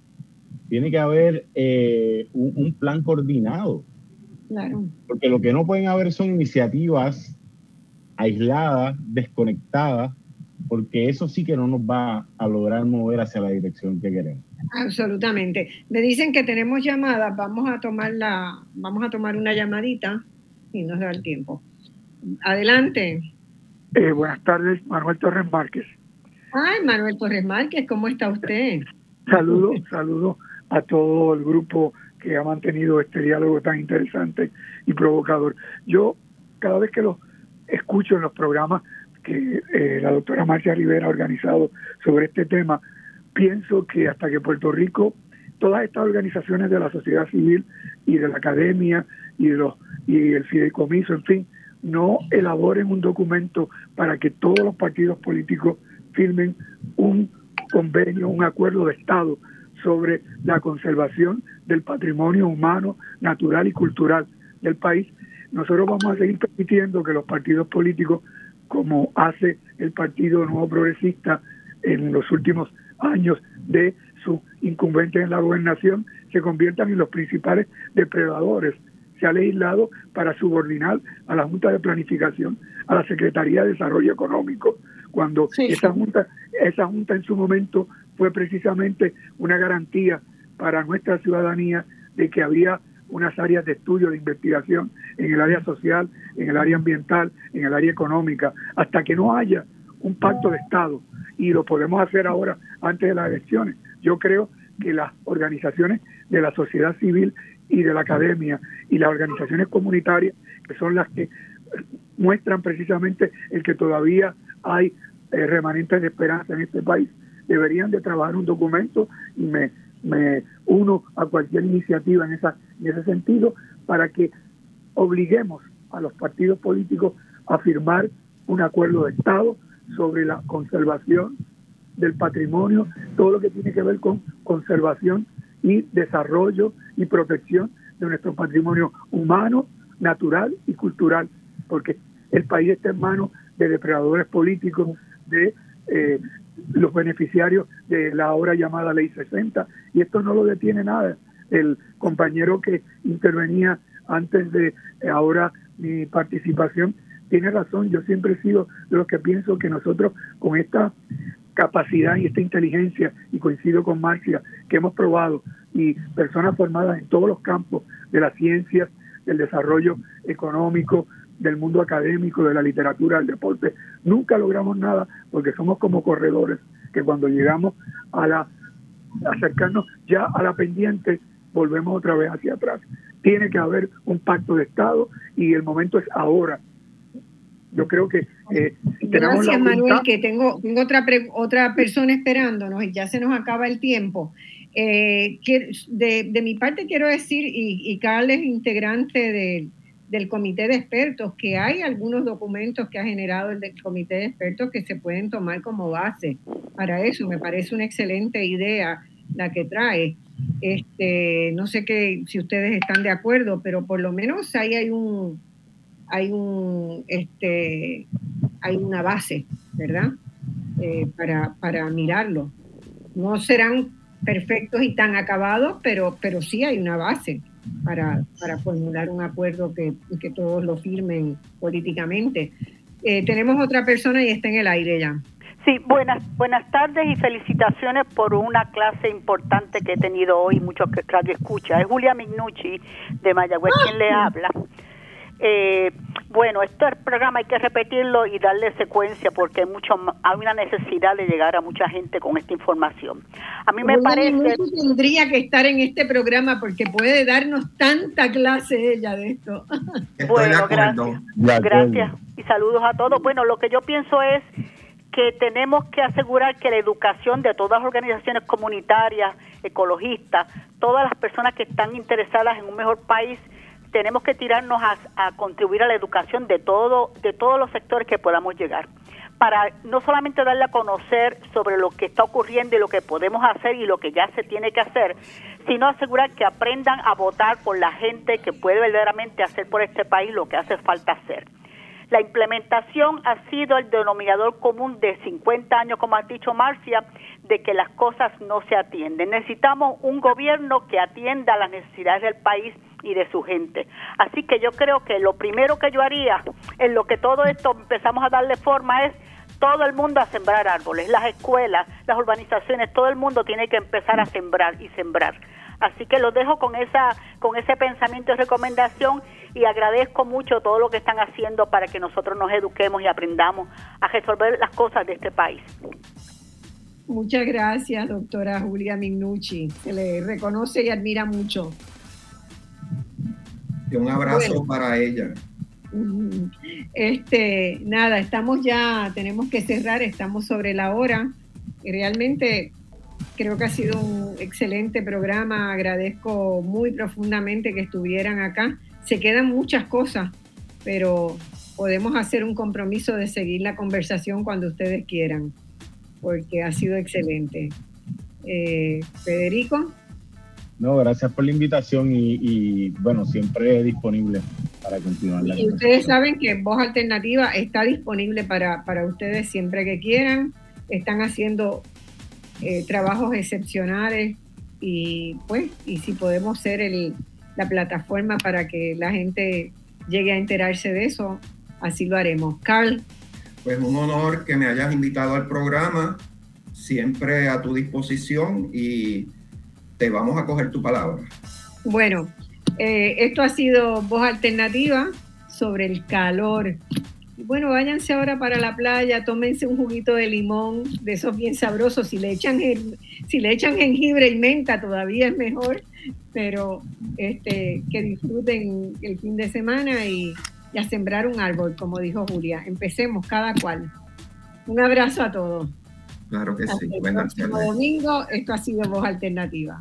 tiene que haber eh, un, plan coordinado. Claro. Porque lo que no pueden haber son iniciativas aisladas, desconectadas, porque eso sí que no nos va a lograr mover hacia la dirección que queremos. Absolutamente. Me dicen que tenemos llamadas, vamos a tomar la, vamos a tomar una llamadita y nos da el tiempo. Adelante. Eh, buenas tardes, Manuel Torres Márquez. Ay, Manuel Torres Márquez, ¿cómo está usted? Saludos, saludos a todo el grupo que ha mantenido este diálogo tan interesante y provocador. Yo, cada vez que lo escucho en los programas que eh, la doctora Marcia Rivera ha organizado sobre este tema, pienso que hasta que Puerto Rico, todas estas organizaciones de la sociedad civil y de la academia y de los y el fideicomiso, en fin, no elaboren un documento para que todos los partidos políticos firmen un convenio, un acuerdo de Estado sobre la conservación del patrimonio humano, natural y cultural del país, nosotros vamos a seguir permitiendo que los partidos políticos, como hace el Partido Nuevo Progresista en los últimos años de su incumbencia en la gobernación, se conviertan en los principales depredadores. Se ha legislado para subordinar a la Junta de Planificación, a la Secretaría de Desarrollo Económico, cuando esa junta, esa junta en su momento fue precisamente una garantía para nuestra ciudadanía de que había unas áreas de estudio, de investigación en el área social, en el área ambiental, en el área económica, hasta que no haya un pacto de Estado. Y lo podemos hacer ahora antes de las elecciones. Yo creo que las organizaciones de la sociedad civil y de la academia y las organizaciones comunitarias, que son las que muestran precisamente el que todavía hay eh, remanentes de esperanza en este país, deberían de trabajar un documento y me, uno a cualquier iniciativa en, esa, en ese sentido para que obliguemos a los partidos políticos a firmar un acuerdo de Estado sobre la conservación del patrimonio, todo lo que tiene que ver con conservación y desarrollo y protección de nuestro patrimonio humano, natural y cultural, porque el país está en manos de depredadores políticos, de eh, los beneficiarios de la ahora llamada Ley 60, y esto no lo detiene nada. El compañero que intervenía antes de ahora mi participación tiene razón, yo siempre he sido de los que pienso que nosotros con esta capacidad y esta inteligencia, y coincido con Marcia, que hemos probado, y personas formadas en todos los campos de las ciencias, del desarrollo económico, del mundo académico, de la literatura, del deporte, nunca logramos nada porque somos como corredores que cuando llegamos a la acercarnos ya a la pendiente volvemos otra vez hacia atrás. Tiene que haber un pacto de Estado y el momento es ahora. Yo creo que eh, Gracias, Manuel, que tengo, tengo otra, otra persona esperándonos y ya se nos acaba el tiempo. Eh, de, de, mi parte quiero decir, y, y Carl es integrante de, del comité de expertos, que hay algunos documentos que ha generado el comité de expertos que se pueden tomar como base para eso. Me parece una excelente idea la que trae. Este, no sé que, si ustedes están de acuerdo, pero por lo menos ahí hay un, hay un, este, hay una base, ¿verdad? Eh, para, para mirarlo. No serán perfectos y tan acabados, pero, pero sí hay una base para, para formular un acuerdo que, que todos lo firmen políticamente. Eh, tenemos otra persona y está en el aire ya. Sí, buenas, buenas tardes y felicitaciones por una clase importante que he tenido hoy, muchos que radio escucha. Es Julia Mignucci de Mayagüez quien le habla. Eh, bueno, este programa hay que repetirlo y darle secuencia porque hay, mucho, hay una necesidad de llegar a mucha gente con esta información. A mí me parece... tendría que estar en este programa porque puede darnos tanta clase ella de esto. bueno, gracias. Gracias y saludos a todos. Bueno, lo que yo pienso es que tenemos que asegurar que la educación de todas las organizaciones comunitarias, ecologistas, todas las personas que están interesadas en un mejor país, tenemos que tirarnos a, contribuir a la educación de todo de todos los sectores que podamos llegar para no solamente darle a conocer sobre lo que está ocurriendo y lo que podemos hacer y lo que ya se tiene que hacer, sino asegurar que aprendan a votar por la gente que puede verdaderamente hacer por este país lo que hace falta hacer. La implementación ha sido el denominador común de 50 años, como ha dicho Marcia, de que las cosas no se atienden. Necesitamos un gobierno que atienda las necesidades del país y de su gente. Así que yo creo que lo primero que yo haría en lo que todo esto empezamos a darle forma es todo el mundo a sembrar árboles, las escuelas, las urbanizaciones, todo el mundo tiene que empezar a sembrar y sembrar. Así que los dejo con esa con ese pensamiento y recomendación y agradezco mucho todo lo que están haciendo para que nosotros nos eduquemos y aprendamos a resolver las cosas de este país. Muchas gracias, doctora Julia Mignucci. Se le reconoce y admira mucho. un abrazo para ella. Este, nada, estamos ya, tenemos que cerrar, estamos sobre la hora. Y realmente creo que ha sido un excelente programa. Agradezco muy profundamente que estuvieran acá. Se quedan muchas cosas, pero podemos hacer un compromiso de seguir la conversación cuando ustedes quieran, porque ha sido excelente. Eh, Federico. No, gracias por la invitación y, bueno, siempre disponible para continuar la Y ustedes saben que Voz Alternativa está disponible para, para ustedes siempre que quieran. Están haciendo eh, trabajos excepcionales y pues, y si podemos ser el, la plataforma para que la gente llegue a enterarse de eso, así lo haremos. Carl. Pues un honor que me hayas invitado al programa, siempre a tu disposición y te vamos a coger tu palabra. Bueno, eh, esto ha sido Voz Alternativa sobre el calor bueno, váyanse ahora para la playa, tómense un juguito de limón, de esos bien sabrosos. Si le echan, si le echan jengibre y menta, todavía es mejor, pero este, que disfruten el fin de semana y, a sembrar un árbol, como dijo Julia. Empecemos cada cual. Un abrazo a todos. Claro que sí. El próximo domingo, esto ha sido Voz Alternativa.